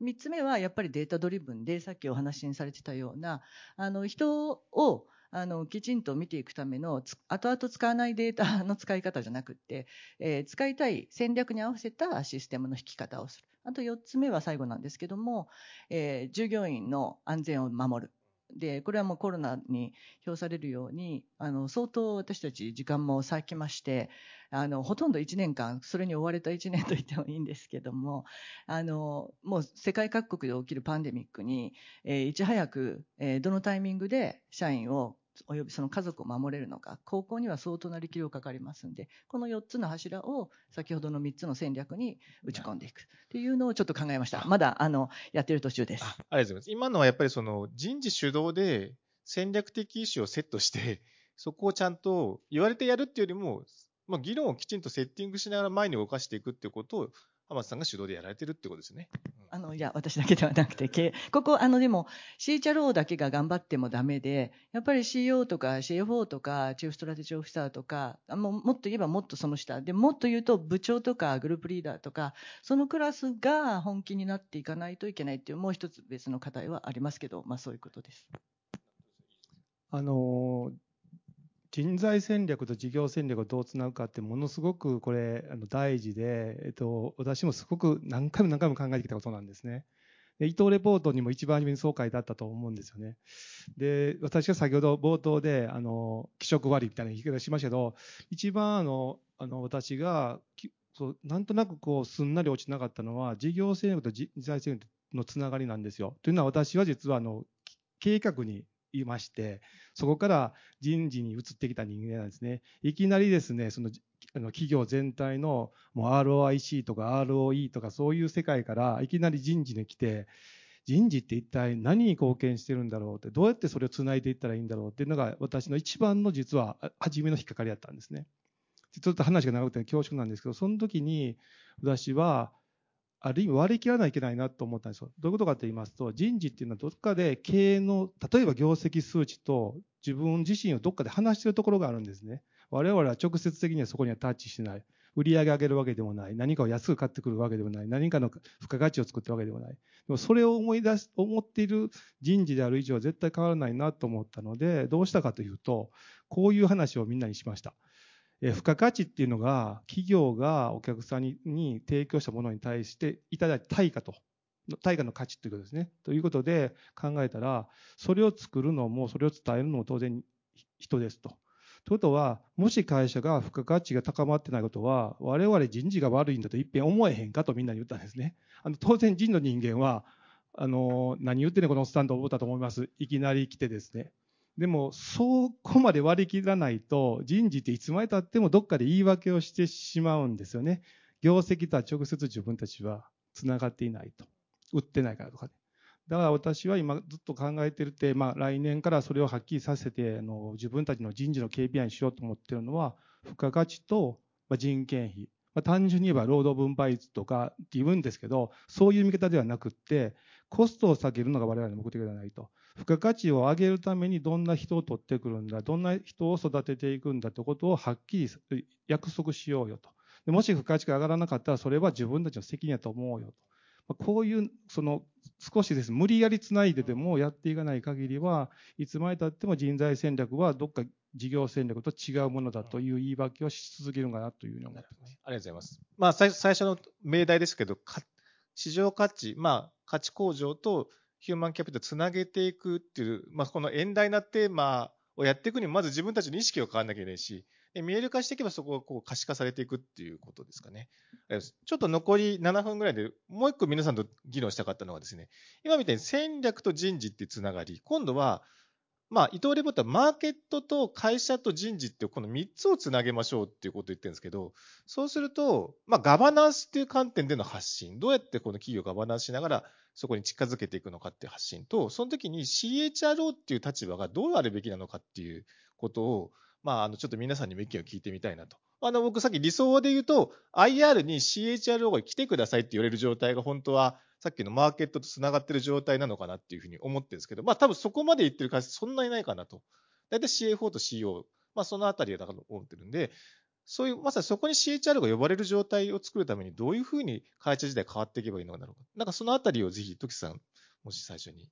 三つ目はやっぱりデータドリブンで、さっきお話にされてたような、あの、人を、あの、きちんと見ていくための、後々使わないデータ の使い方じゃなくって、えー使いたい戦略に合わせたシステムの引き方をする。あと四つ目は最後なんですけども、えー従業員の安全を守る。で、これはもうコロナに評されるように、あの、相当私たち時間も割きまして、あの、ほとんど1年間、それに追われた1年と言ってもいいんですけども、あの、もう世界各国で起きるパンデミックに、えーいち早く、えーどのタイミングで社員を、およびその家族を守れるのか、高校には相当な力量かかりますんで、この4つの柱を先ほどの3つの戦略に打ち込んでいくっていうのをちょっと考えました。まだ、あの、やってる途中です。あありがとうございます。今のはやっぱりその人事主導で戦略的意思をセットして、そこをちゃんと言われてやるっていうよりも、まあ、議論をきちんとセッティングしながら前に動かしていくっていうことを、浜田さんが主導でやられてるってことですね。あの、いや、私だけではなくて、経ここ、あの、でも、CHRO だけが頑張ってもダメで、やっぱり CEO とか CFO とか、チーフストラテジーオフィサーとか、あもうもっと言えばもっとその下、でもっと言うと部長とかグループリーダーとか、そのクラスが本気になっていかないといけないっていう、もう一つ別の課題はありますけど、まあそういうことです。あの人材戦略と事業戦略をどうつなぐかってものすごくこれあの大事で、えっと、私もすごく何回も何回も考えてきたことなんですね。で伊藤レポートにも一番初めに総会だったと思うんですよね。で、私が先ほど冒頭で、あの、気色悪いみたいな言い方しましたけど、一番あの、あの私がそうなんとなくこうすんなり落ちなかったのは事業戦略と人材戦略のつながりなんですよ。というのは私は実はあの計画にいましてそこから人事に移ってきた人間なんですね。いきなりですねそのあの企業全体のもう ROIC とか ROE とかそういう世界からいきなり人事に来て人事って一体何に貢献してるんだろうってどうやってそれをつないでいったらいいんだろうっていうのが私の一番の実は初めの引っかかりだったんですね。ちょっと話が長くて恐縮なんですけどその時に私はある意味割り切らないといけないなと思ったんですよ。どういうことかと言いますと人事っていうのはどっかで経営の例えば業績数値と自分自身をどっかで話してるところがあるんですね。我々は直接的にはそこにはタッチしない。売り上げ上げるわけでもない。何かを安く買ってくるわけでもない。何かの付加価値を作ってるわけでもない。でもそれを思い出し、思っている人事である以上は絶対変わらないなと思ったので、どうしたかというと、こういう話をみんなにしました。付加価値っていうのが、企業がお客さんにに提供したものに対していただいた対価と。対価の価値ということですね。ということで考えたら、それを作るのも、それを伝えるのも当然人ですと。ということは、もし会社が付加価値が高まってないことは、我々人事が悪いんだと一遍思えへんかとみんなに言ったんですね。あの当然人の人間は、あの、何言ってんねこのスタンド思ったと思います。いきなり来てですね。でも、そこまで割り切らないと、人事っていつまでたってもどっかで言い訳をしてしまうんですよね。業績とは直接自分たちは繋がっていないと。売ってないからとかね。だから私は今ずっと考えてるって、まあ、来年からそれをはっきりさせてあの自分たちの人事の KPI にしようと思ってるのは付加価値と人件費、まあ、単純に言えば労働分配率とかって言うんですけどそういう見方ではなくってコストを下げるのが我々の目的ではないと付加価値を上げるためにどんな人を取ってくるんだどんな人を育てていくんだということをはっきり約束しようよともし付加価値が上がらなかったらそれは自分たちの責任だと思うよとこういうその少しです無理やりつないででもやっていかない限りはいつまでたっても人材戦略はどっか事業戦略と違うものだという言い訳をし続けるのかなというふうに思ってます。ありがとうございます。まあ最初の命題ですけど、市場価値、まあ価値向上とヒューマンキャピタルつなげていくっていう、まあこの遠大なテーマをやっていくにもまず自分たちの意識を変わらなきゃいけないし、見える化していけばそこがこう可視化されていくっていうことですかね。ちょっと残り7分ぐらいでもう一個皆さんと議論したかったのはですね、今みたいに戦略と人事ってつながり、今度は、まあ、伊藤レポートはマーケットと会社と人事ってこの3つをつなげましょうっていうことを言ってるんですけど、そうすると、まあ、ガバナンスっていう観点での発信、どうやってこの企業をガバナンスしながらそこに近づけていくのかっていう発信と、その時に CHRO っていう立場がどうあるべきなのかっていうことを、まあ、あの、ちょっと皆さんにも意見を聞いてみたいなと。あの、僕さっき理想で言うと、IR に CHRO が来てくださいって言われる状態が本当は、さっきのマーケットと繋がってる状態なのかなっていうふうに思ってるんですけど、まあ多分そこまで言ってる会社そんなにないかなと。だいたい CA4 と CO、まあそのあたりだと思ってるんで、そういう、まさにそこに CHR が呼ばれる状態を作るためにどういうふうに会社自体変わっていけばいいのかな。なんかそのあたりをぜひ、トキさん、もし最初に。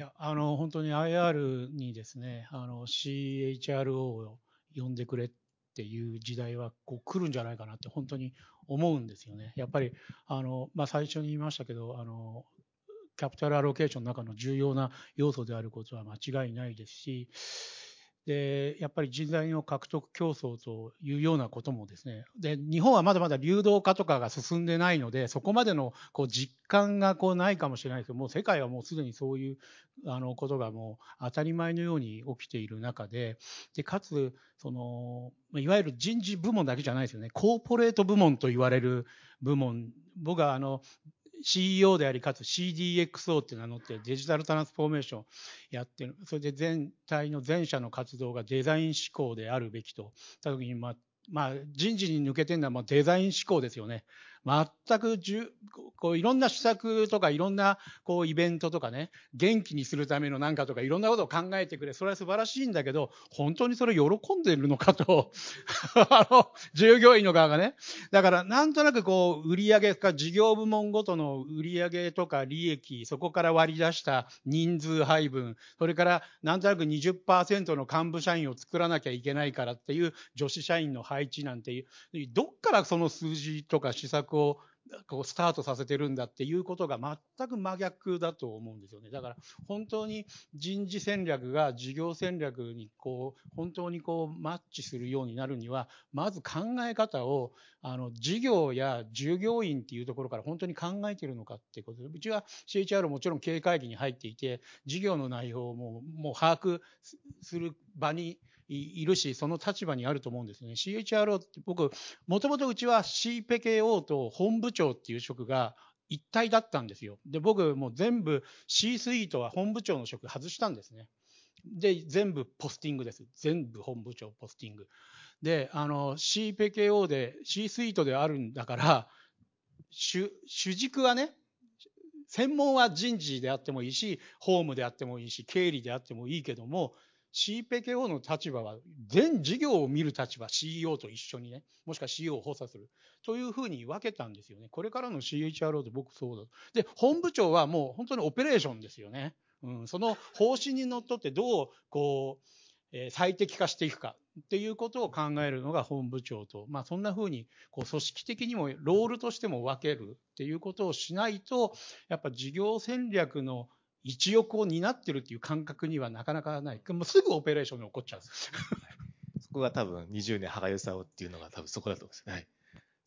や、あの、本当に IR にですね、あの、CHRO を呼んでくれっていう時代はこう来るんじゃないかなって本当に思うんですよね。やっぱり、あの、まあ、最初に言いましたけど、あの、キャピタルアロケーションの中の重要な要素であることは間違いないですし、で、やっぱり人材の獲得競争というようなこともですね、で、日本はまだまだ流動化とかが進んでないので、そこまでのこう実感がこうないかもしれないですけど、もう世界はもうすでにそういうあのことがもう当たり前のように起きている中で、で、かつ、その、いわゆる人事部門だけじゃないですよね、コーポレート部門と言われる部門、僕はあの、CEO であり、かつ CDXO って名乗ってデジタルトランスフォーメーションやってる。それで全体の全社の活動がデザイン思考であるべきと。た時に、まあ、まあ、人事に抜けてるのはもうデザイン思考ですよね。全くじゅこういろんな施策とかいろんなこうイベントとかね、元気にするためのなんかとかいろんなことを考えてくれ。それは素晴らしいんだけど、本当にそれ喜んでるのかと、あの、従業員の側がね。だからなんとなくこう、売上か事業部門ごとの売上とか利益、そこから割り出した人数配分、それからなんとなく20%の幹部社員を作らなきゃいけないからっていう女子社員の配置なんていう、どっからその数字とか施策をこうスタートさせてるんだっていうことが全く真逆だと思うんですよね。だから本当に人事戦略が事業戦略にこう本当にこうマッチするようになるにはまず考え方をあの事業や従業員っていうところから本当に考えてるのかってことでうちは CHR もちろん経営会議に入っていて事業の内容をもうもう把握する場にいるし、その立場にあると思うんですね。CHRO って僕、もともとうちは CPKO と本部長っていう職が一体だったんですよ。で、僕もう全部 C スイートは本部長の職外したんですね。で、全部ポスティングです。全部本部長ポスティング。で、あの、CPKO で C スイートであるんだから、主主軸はね、専門は人事であってもいいし、法務であってもいいし、経理であってもいいけども、CPKO の立場は全事業を見る立場 CEO と一緒にねもしくは CEO を補佐するというふうに分けたんですよね。これからの CHRO で僕そうだで本部長はもう本当にオペレーションですよね、うん、その方針にのっとってどうこう、えー、最適化していくかっていうことを考えるのが本部長と、まあ、そんなふうにこう組織的にもロールとしても分けるっていうことをしないとやっぱ事業戦略の一翼を担ってるっていう感覚にはなかなかない。もうすぐオペレーションに起こっちゃうんです。そこが多分20年歯がゆさをっていうのが多分そこだと思います。はい。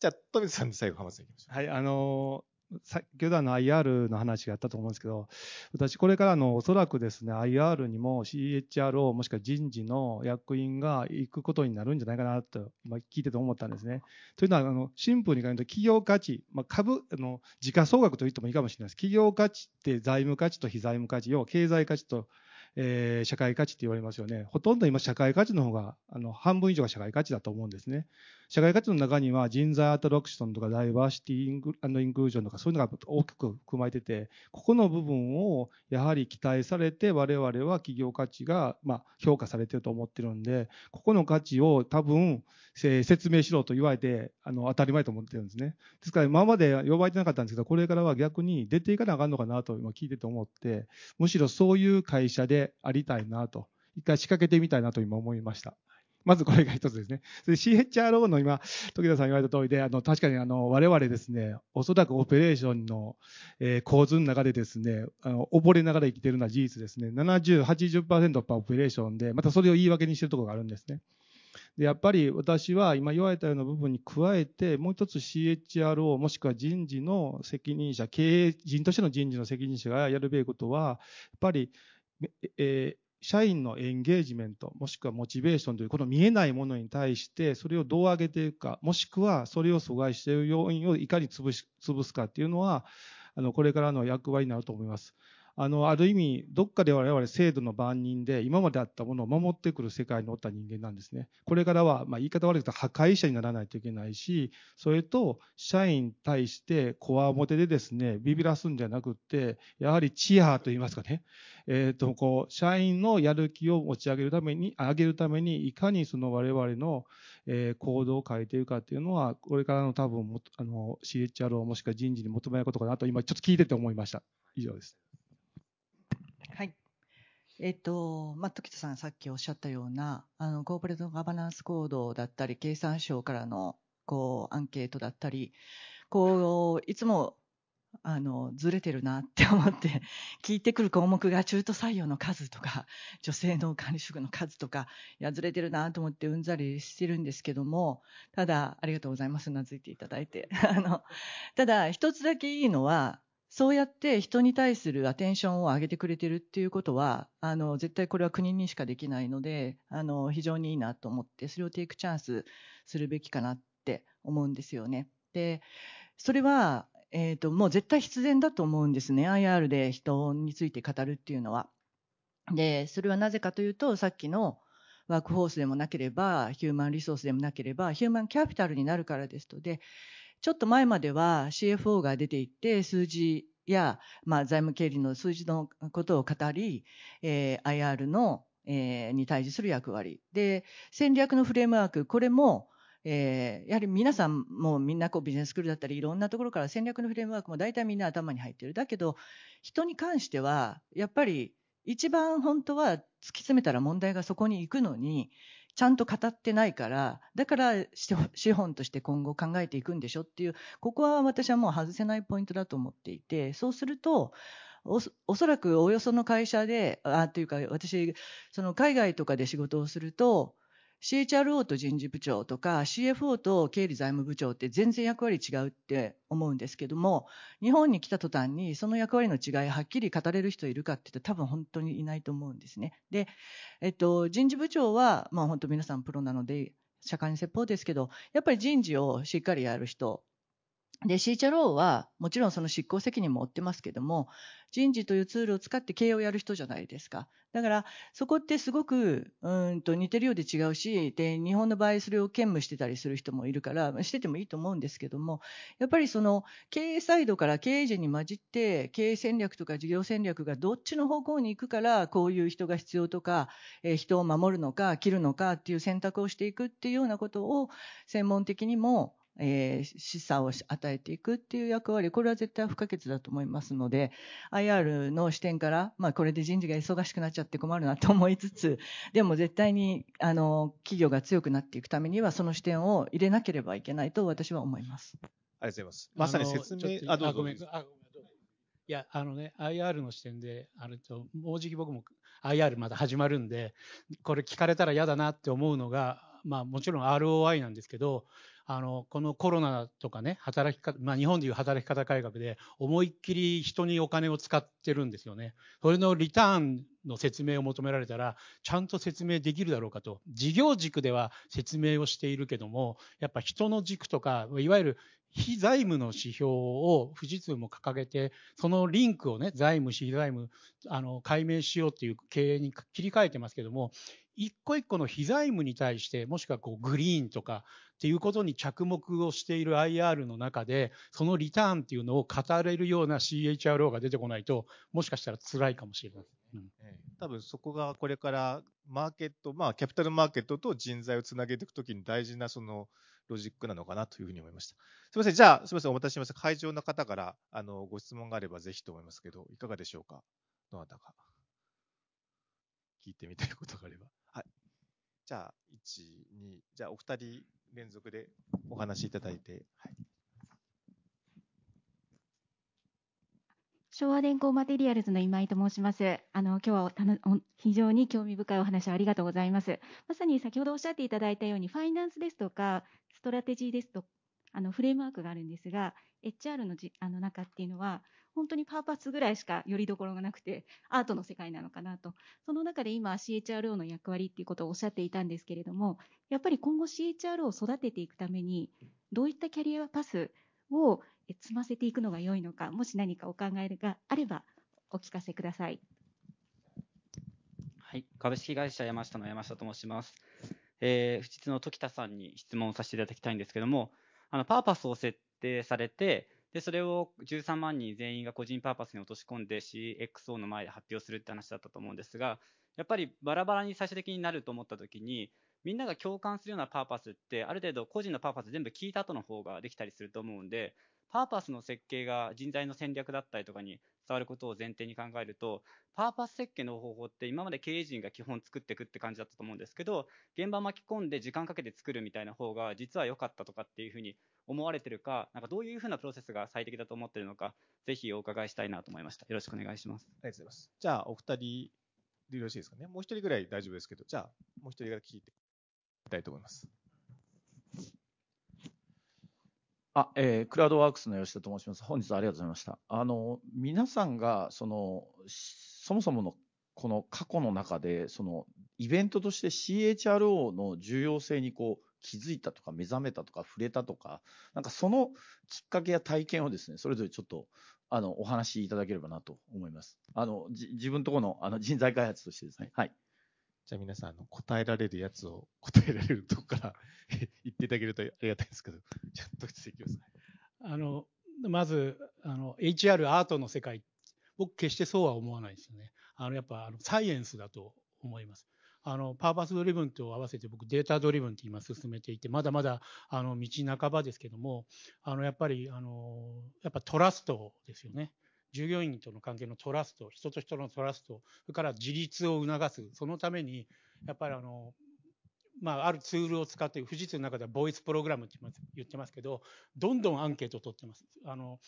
じゃあ、富田さんで最後、浜田さんいきましょう。はい、あの先ほどの IR の話があったと思うんですけど、私、これからのおそらくですね、IR にも CHRO もしくは人事の役員が行くことになるんじゃないかなと、今聞いてて思ったんですね。というのは、あのシンプルに考えると、企業価値、まあ、株、あの時価総額と言ってもいいかもしれないです。企業価値って財務価値と非財務価値、要経済価値とえー、社会価値って言われますよね。ほとんど今、社会価値の方が、あの、半分以上が社会価値だと思うんですね。社会価値の中には人材アトラクションとかダイバーシティインクインクルージョンとかそういうのが大きく含まれてて、ここの部分をやはり期待されて我々は企業価値が、まあ、評価されてると思ってるんで、ここの価値を多分、説明しろと言われて、あの、当たり前と思ってるんですね。ですから今まで呼ばれてなかったんですけど、これからは逆に出ていかなあかんのかなと今聞いてて思って、むしろそういう会社でありたいなと、一回仕掛けてみたいなと今思いました。まずこれが一つですね。CHRO の今、時田さん言われた通りで、あの、確かにあの、我々ですね、おそらくオペレーションの、えー、構図の中でですね、あの、溺れながら生きてるのは事実ですね。70、80%オペレーションで、またそれを言い訳にしているところがあるんですね。で、やっぱり私は今言われたような部分に加えて、もう一つ CHRO もしくは人事の責任者、経営人としての人事の責任者がやるべきことは、やっぱり、えー、社員のエンゲージメント、もしくはモチベーションという、この見えないものに対して、それをどう上げていくか、もしくはそれを阻害している要因をいかに潰し潰すかっていうのは、あの、これからの役割になると思います。あの、ある意味、どっかで我々制度の番人で、今まであったものを守ってくる世界におった人間なんですね。これからは、まあ、言い方悪いけど、破壊者にならないといけないし、それと、社員に対して、こわもてでですね、ビビらすんじゃなくて、やはりチアと言いますかね、えっ、ー、と、こう、社員のやる気を持ち上げるために、上げるために、いかにその我々の、えー、行動を変えていくかっていうのは、これからの多分、あの、CHRO もしくは人事に求めることかなと、今ちょっと聞いてて思いました。以上です。はいえっと、ま、時田さんさっきおっしゃったような、あの、コーポレートガバナンスコードだったり、経産省からの、こう、アンケートだったり、こう、いつも、あの、ずれてるなって思って、聞いてくる項目が中途採用の数とか、女性の管理職の数とか、いや、ずれてるなと思ってうんざりしてるんですけども、ただ、ありがとうございます。うなずいていただいて。あの、ただ、一つだけいいのは、そうやって人に対するアテンションを上げてくれてるっていうことは、あの、絶対これは国にしかできないので、あの、非常にいいなと思って、それをテイクチャンスするべきかなって思うんですよね。で、それは、え、ー、と、もう絶対必然だと思うんですね。IR で人について語るっていうのは。で、それはなぜかというと、さっきのワークフォースでもなければ、ヒューマンリソースでもなければ、ヒューマンキャピタルになるからですので、ちょっと前までは CFO が出ていって数字や、まあ、財務経理の数字のことを語り、えー、IR の、えー、に対峙する役割。で、戦略のフレームワーク、これも、えー、やはり皆さんもみんなこうビジネススクールだったりいろんなところから戦略のフレームワークも大体みんな頭に入ってる。だけど人に関してはやっぱり一番本当は突き詰めたら問題がそこに行くのにちゃんと語ってないから、だから資本として今後考えていくんでしょっていう、ここは私はもう外せないポイントだと思っていて、そうすると、おおそらくおよその会社で、あというか私、その海外とかで仕事をすると、CHRO と人事部長とか CFO と経理財務部長って全然役割違うって思うんですけども日本に来た途端にその役割の違いはっきり語れる人いるかって言ったら多分本当にいないと思うんですね。で、えっと、人事部長は、まあ、本当皆さんプロなので社会に説法ですけどやっぱり人事をしっかりやる人で、シーチャローはもちろんその執行責任も負ってますけども、人事というツールを使って経営をやる人じゃないですか。だからそこってすごくうんと似てるようで違うし、で、日本の場合それを兼務してたりする人もいるから、しててもいいと思うんですけども、やっぱりその経営サイドから経営陣に混じって、経営戦略とか事業戦略がどっちの方向に行くから、こういう人が必要とか、え人を守るのか、切るのかっていう選択をしていくっていうようなことを専門的にもえー、示唆を与えていくっていう役割、これは絶対不可欠だと思いますので、IR の視点から、まあ、これで人事が忙しくなっちゃって困るなと思いつつ、でも絶対に、あの、企業が強くなっていくためには、その視点を入れなければいけないと私は思います。ありがとうございます。まさに説明、あ、どうぞ。ごめん。あいや、あのね、IR の視点で、あると、もうじき僕も IR まだ始まるんで、これ聞かれたら嫌だなって思うのが、まあもちろん ROI なんですけど、あの、このコロナとかね、働き方、まあ日本でいう働き方改革で思いっきり人にお金を使ってるんですよね。それのリターンの説明を求められたら、ちゃんと説明できるだろうかと。事業軸では説明をしているけども、やっぱ人の軸とか、いわゆる非財務の指標を富士通も掲げて、そのリンクをね、財務、非財務、あの、解明しようっていう経営に切り替えてますけども、一個一個の非財務に対して、もしくはこうグリーンとかっていうことに着目をしている IR の中で、そのリターンっていうのを語れるような CHRO が出てこないと、もしかしたら辛いかもしれない。うん、多分そこがこれからマーケット、まあキャピタルマーケットと人材をつなげていくときに大事なそのロジックなのかなというふうに思いました。すみません。じゃあ、すみません。お待たせしました。会場の方から、あの、ご質問があればぜひと思いますけど、いかがでしょうか？どなたか。聞いてみたいことがあれば。はい。じゃあ、1、2、じゃあ、お二人連続でお話しいただいて。はい。昭和電工マテリアルズの今井と申します。あの、今日は非常に興味深いお話ありがとうございます。まさに先ほどおっしゃっていただいたように、ファイナンスですとか、ストラテジーですとあのフレームワークがあるんですが、HR のじあの中っていうのは、本当にパーパスぐらいしかよりどころがなくて、アートの世界なのかなと。その中で今 CHRO の役割っていうことをおっしゃっていたんですけれども、やっぱり今後 CHRO を育てていくために、どういったキャリアパスを積ませていくのが良いのか、もし何かお考えがあればお聞かせください。はい、株式会社山下の山下と申します。えー、富士通の時田さんに質問させていただきたいんですけども、あのパーパスを設定されて、で、それを13万人全員が個人パーパスに落とし込んで CXO の前で発表するって話だったと思うんですが、やっぱりバラバラに最終的になると思った時に、みんなが共感するようなパーパスって、ある程度個人のパーパス全部聞いた後の方ができたりすると思うんで、パーパスの設計が人材の戦略だったりとかに伝わることを前提に考えると、パーパス設計の方法って今まで経営陣が基本作っていくって感じだったと思うんですけど、現場巻き込んで時間かけて作るみたいな方が実は良かったとかっていうふうに思われてるか、なんかどういうふうなプロセスが最適だと思ってるのか、ぜひお伺いしたいなと思いました。よろしくお願いします。ありがとうございます。じゃあ、お二人でよろしいですかね。もう一人ぐらい大丈夫ですけど、じゃあ、もう一人から聞いてみたいと思います。あ、えー、クラウドワークスの吉田と申します。本日はありがとうございました。あの、皆さんが、その、そもそものこの過去の中で、その、イベントとして CHRO の重要性にこう、気づいたとか、目覚めたとか、触れたとか、なんかそのきっかけや体験をですね、それぞれちょっと、あの、お話しいただければなと思います。あの、自分とこの、あの、人材開発としてですね。はい。じゃあ皆さん、の、答えられるやつを答えられるところから 言っていただけるとありがたいんですけど、ちょっとしていきます。あの、まず、あの、HR アートの世界、僕決してそうは思わないですよね。あの、やっぱ、あの、サイエンスだと思います。あの、パーパスドリブンと合わせて僕データドリブンって今進めていて、まだまだ、あの、道半ばですけども、あの、やっぱり、あの、やっぱトラストですよね。従業員との関係のトラスト、人と人のトラスト、それから自立を促す、そのために、やっぱりあの、まあ、あるツールを使って、富士通の中ではボイスプログラムって言ってますけど、どんどんアンケートを取ってます。あの、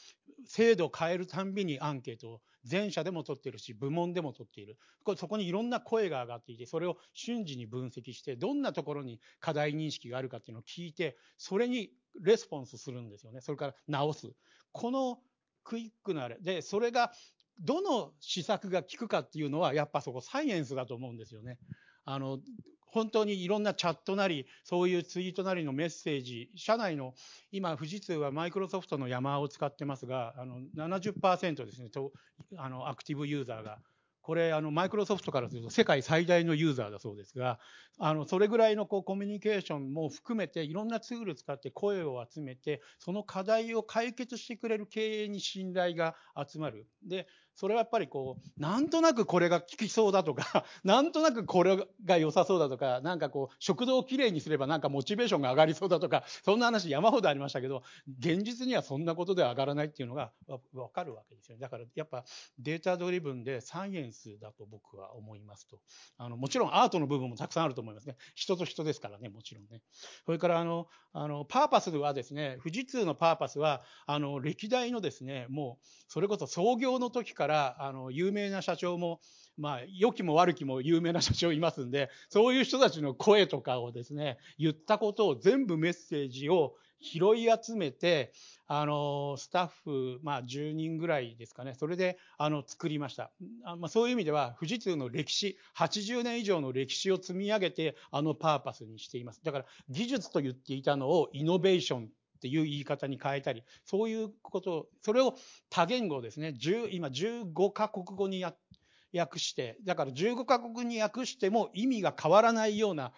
制度を変えるたんびにアンケートを全社でも取ってるし、部門でも取っている。そこにいろんな声が上がっていて、それを瞬時に分析して、どんなところに課題認識があるかっていうのを聞いて、それにレスポンスするんですよね。それから直す。このクイックなあれ。で、それがどの施策が効くかっていうのは、やっぱそこサイエンスだと思うんですよね。あの、本当にいろんなチャットなり、そういうツイートなりのメッセージ、社内の、今、富士通はマイクロソフトの山を使ってますが、あの70%ですね、とあのアクティブユーザーが。これ、あの、マイクロソフトからすると世界最大のユーザーだそうですが、あの、それぐらいのこうコミュニケーションも含めて、いろんなツール使って声を集めて、その課題を解決してくれる経営に信頼が集まる。で、それはやっぱりこう、なんとなくこれが効きそうだとか、なんとなくこれが良さそうだとか、なんかこう、食堂をきれいにすればなんかモチベーションが上がりそうだとか、そんな話山ほどありましたけど、現実にはそんなことでは上がらないっていうのがわかるわけですよね。だからやっぱデータドリブンでサイエンスだと僕は思いますと。あの、もちろんアートの部分もたくさんあると思いますね。人と人ですからね、もちろんね。それからあの、あの、パーパスはですね、富士通のパーパスは、あの、歴代のですね、もう、それこそ創業の時から、からあの、有名な社長も、まあ、良きも悪きも有名な社長いますんで、そういう人たちの声とかをですね、言ったことを全部メッセージを拾い集めて、あの、スタッフ、まあ、10人ぐらいですかね。それで、あの、作りました。あまあ、そういう意味では、富士通の歴史、80年以上の歴史を積み上げて、あのパーパスにしています。だから、技術と言っていたのをイノベーションていう言い方に変えたり、そういうことを、それを多言語ですね、10今15カ国語に訳して、だから15カ国に訳しても意味が変わらないような、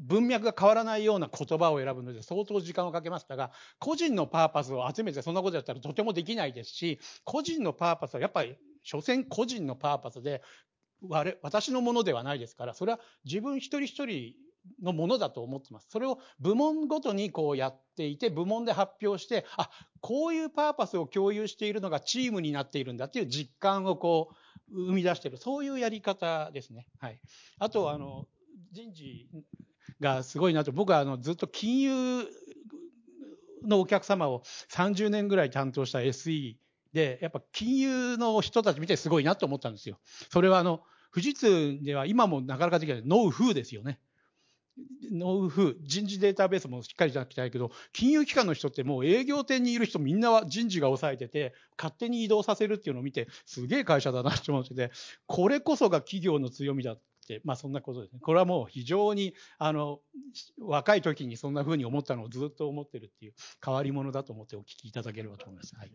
文脈が変わらないような言葉を選ぶので相当時間をかけましたが、個人のパーパスを集めてそんなことやったらとてもできないですし、個人のパーパスはやっぱり、所詮個人のパーパスで、私のものではないですから、それは自分一人一人のものだと思ってます。それを部門ごとにこうやっていて、部門で発表して、あ、こういうパーパスを共有しているのがチームになっているんだっていう実感をこう、生み出している。そういうやり方ですね。はい。あと、あの、人事がすごいなと、僕はあの、ずっと金融のお客様を30年ぐらい担当した SE で、やっぱ金融の人たち見てすごいなと思ったんですよ。それはあの、富士通では今もなかなかできないノウフーですよね。ノウフ、人事データベースもしっかりじゃなきゃいけないけど、金融機関の人ってもう営業店にいる人みんなは人事が抑えてて、勝手に移動させるっていうのを見て、すげえ会社だなって思ってて、これこそが企業の強みだって、まあそんなことですね。これはもう非常に、あの、若い時にそんな風に思ったのをずっと思ってるっていう変わり者だと思ってお聞きいただければと思います。はい。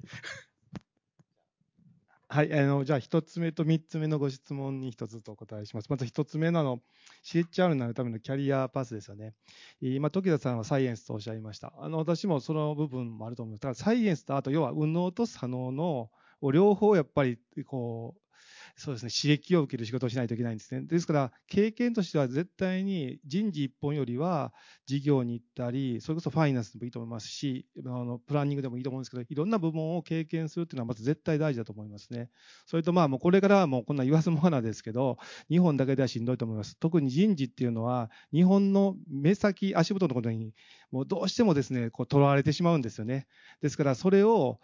はい、あの、じゃあ一つ目と三つ目のご質問に一つずつお答えします。まず一つ目のの、CHR になるためのキャリアパスですよね。今、時田さんはサイエンスとおっしゃいました。あの、私もその部分もあると思います。だからサイエンスとあと、要は、右脳と左脳の両方やっぱり、こう、そうですね、刺激を受ける仕事をしないといけないんですね。ですから、経験としては絶対に人事一本よりは事業に行ったり、それこそファイナンスでもいいと思いますし、あのプランニングでもいいと思うんですけど、いろんな部門を経験するっていうのはまず絶対大事だと思いますね。それとまあもうこれからはもうこんな言わずもがなですけど、日本だけではしんどいと思います。特に人事っていうのは、日本の目先、足元のことにもうどうしてもですね、こう、囚われてしまうんですよね。ですから、それを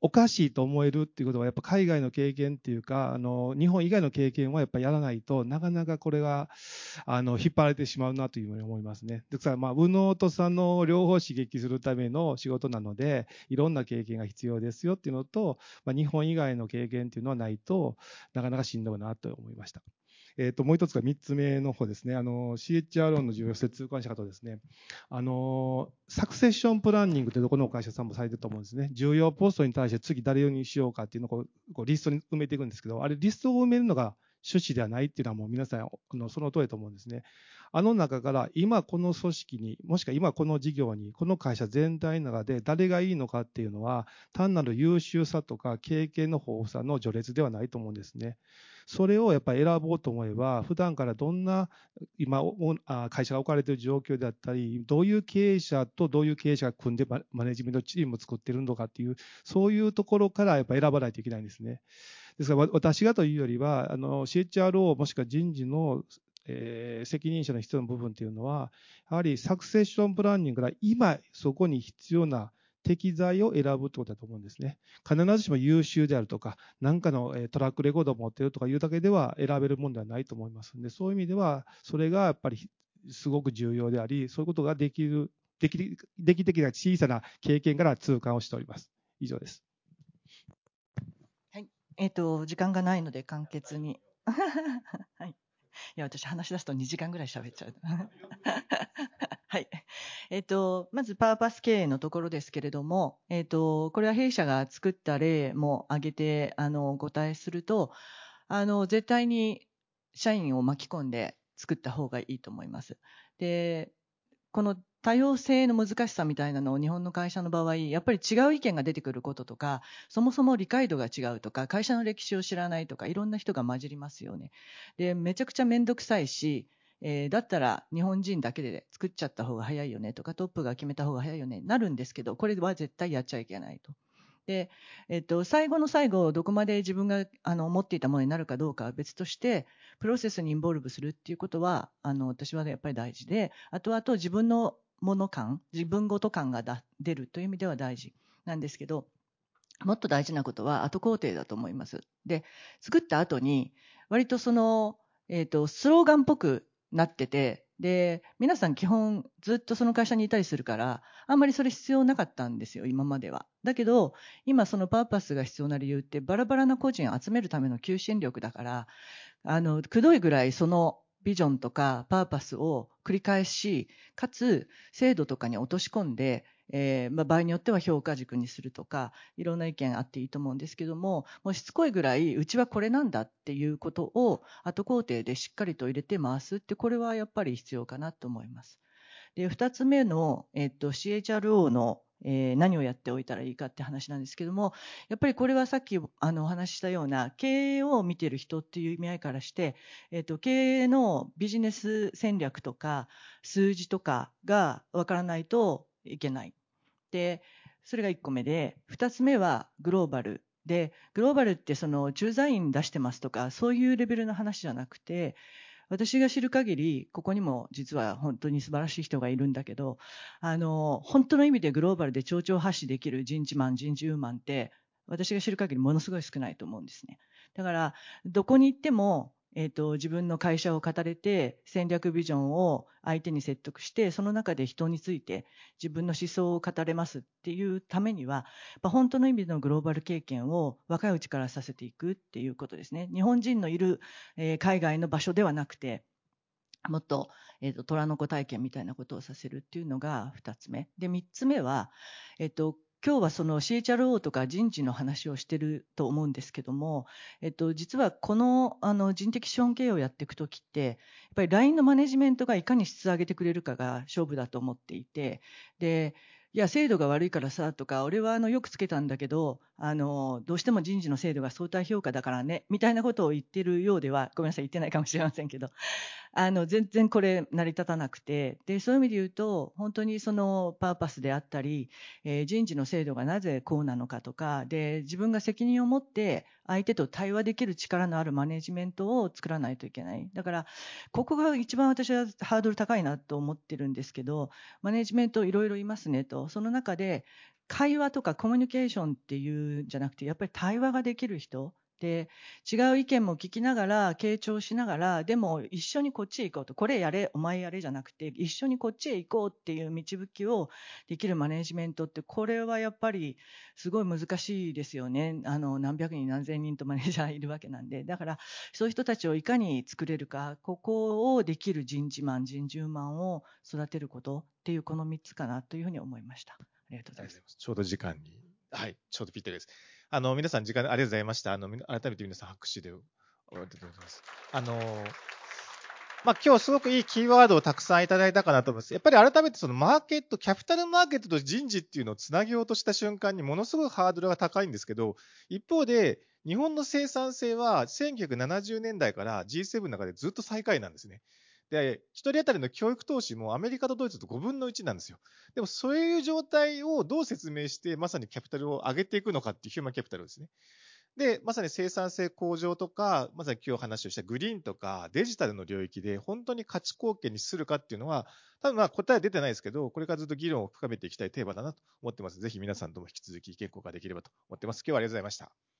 おかしいと思えるっていうことは、やっぱ海外の経験っていうか、あの、日本以外の経験はやっぱやらないとなかなかこれが、あの、引っ張られてしまうなというふうに思いますね。ですから、まあ、右脳と左脳を両方刺激するための仕事なので、いろんな経験が必要ですよっていうのと、まあ、日本以外の経験っていうのはないとなかなかしんどいなと思いました。えっ、ー、と、もう一つが三つ目の方ですね。あの、CHRO の重要性通関者方ですね。あの、サクセッションプランニングってどこの会社さんもされてると思うんですね。重要ポストに対して次誰にしようかっていうのをこうこうリストに埋めていくんですけど、あれリストを埋めるのが趣旨ではないっていうのはもう皆さんのその通りだと思うんですね。あの中から今この組織に、もしくは今この事業に、この会社全体の中で誰がいいのかっていうのは、単なる優秀さとか経験の豊富さの序列ではないと思うんですね。それをやっぱり選ぼうと思えば、普段からどんな今、会社が置かれている状況であったり、どういう経営者とどういう経営者が組んでマネジメントチームを作ってるのかっていう、そういうところからやっぱ選ばないといけないんですね。ですから私がというよりは、あの CHRO もしくは人事のえー責任者の必要な部分っていうのは、やはりサクセッションプランニングから今そこに必要な適材を選ぶってことだと思うんですね。必ずしも優秀であるとか、何かのトラックレコードを持っているとかいうだけでは選べるものではないと思いますので、そういう意味では、それがやっぱりすごく重要であり、そういうことができる、できでき的な小さな経験から痛感をしております。以上です。はいえっ、と、時間がないので簡潔に。はい。いや、私話し出すと2時間ぐらい喋っちゃう。はい。えっ、と、まずパーパス経営のところですけれども、えっ、と、これは弊社が作った例も挙げて、あの、お答えすると、あの、絶対に社員を巻き込んで作った方がいいと思います。で、この多様性の難しさみたいなのを日本の会社の場合、やっぱり違う意見が出てくることとか、そもそも理解度が違うとか、会社の歴史を知らないとか、いろんな人が混じりますよね。で、めちゃくちゃめんどくさいし、えーだったら日本人だけで作っちゃった方が早いよねとか、トップが決めた方が早いよね、なるんですけど、これは絶対やっちゃいけないと。で、えっと、最後の最後、どこまで自分があの持っていたものになるかどうかは別として、プロセスにインボルブするっていうことは、あの、私はねやっぱり大事で、あとあと自分のもの感、自分ごと感が出るという意味では大事なんですけど、もっと大事なことは後工程だと思います。で、作った後に、割とその、えっ、と、スローガンっぽくなってて、で、皆さん基本ずっとその会社にいたりするから、あんまりそれ必要なかったんですよ、今までは。だけど、今そのパーパスが必要な理由って、バラバラな個人を集めるための求心力だから、あの、くどいぐらいそのビジョンとかパーパスを繰り返し、かつ制度とかに落とし込んで、えーまあ、場合によっては評価軸にするとか、いろんな意見あっていいと思うんですけども、もうしつこいぐらい、うちはこれなんだっていうことを後工程でしっかりと入れて回すって、これはやっぱり必要かなと思います。で、二つ目の、えっと、CHRO の、えー何をやっておいたらいいかって話なんですけども、やっぱりこれはさっきあのお話ししたような経営を見てる人っていう意味合いからして、えっと、経営のビジネス戦略とか数字とかがわからないといけない。で、それが1個目で、2つ目はグローバル。で、グローバルってその駐在員出してますとか、そういうレベルの話じゃなくて、私が知る限り、ここにも実は本当に素晴らしい人がいるんだけど、あの、本当の意味でグローバルで丁々発信できる人事マン、人事ウーマンって、私が知る限りものすごい少ないと思うんですね。だから、どこに行っても、えっ、と、自分の会社を語れて、戦略ビジョンを相手に説得して、その中で人について自分の思想を語れますっていうためには、や本当の意味でのグローバル経験を若いうちからさせていくっていうことですね。日本人のいる、えー海外の場所ではなくて、もっと、えっ、と、虎の子体験みたいなことをさせるっていうのが二つ目。で、三つ目は、えっ、と、今日はその CHRO とか人事の話をしてると思うんですけども、えっと、実はこのあの人的資本経営をやっていくときって、やっぱり LINE のマネジメントがいかに質を上げてくれるかが勝負だと思っていて、で、いや、制度が悪いからさ、とか、俺はあのよくつけたんだけど、あの、どうしても人事の制度が相対評価だからね、みたいなことを言ってるようでは、ごめんなさい、言ってないかもしれませんけど、あの、全然これ成り立たなくて、で、そういう意味で言うと、本当にそのパーパスであったり、えー人事の制度がなぜこうなのかとか、で、自分が責任を持って相手と対話できる力のあるマネジメントを作らないといけない。だから、ここが一番私はハードル高いなと思ってるんですけど、マネジメントいろいろいますねと。その中で、会話とかコミュニケーションっていうんじゃなくて、やっぱり対話ができる人。で、違う意見も聞きながら、傾聴しながら、でも一緒にこっちへ行こうと。これやれ、お前やれじゃなくて、一緒にこっちへ行こうっていう導きをできるマネジメントって、これはやっぱりすごい難しいですよね。あの、何百人何千人とマネージャーいるわけなんで。だから、そういう人たちをいかに作れるか、ここをできる人事マン、人事マンを育てることっていうこの3つかなというふうに思いました。ありがとうございます。ちょうど時間に。はい、ちょうどぴったりです。あの、皆さん時間ありがとうございました。あの、改めて皆さん拍手で終わりがとうございます。あの、まあ、今日すごくいいキーワードをたくさんいただいたかなと思います。やっぱり改めてそのマーケット、キャピタルマーケットと人事っていうのをつなげようとした瞬間にものすごいハードルが高いんですけど、一方で、日本の生産性は1970年代から G7 の中でずっと最下位なんですね。で、一人当たりの教育投資もアメリカとドイツと5分の1なんですよ。でもそういう状態をどう説明して、まさにキャピタルを上げていくのかっていうヒューマンキャピタルですね。で、まさに生産性向上とか、まさに今日話をしたグリーンとかデジタルの領域で本当に価値貢献にするかっていうのは、多分まあ答え出てないですけど、これからずっと議論を深めていきたいテーマだなと思ってます。ぜひ皆さんとも引き続き意見交換できればと思ってます。今日はありがとうございました。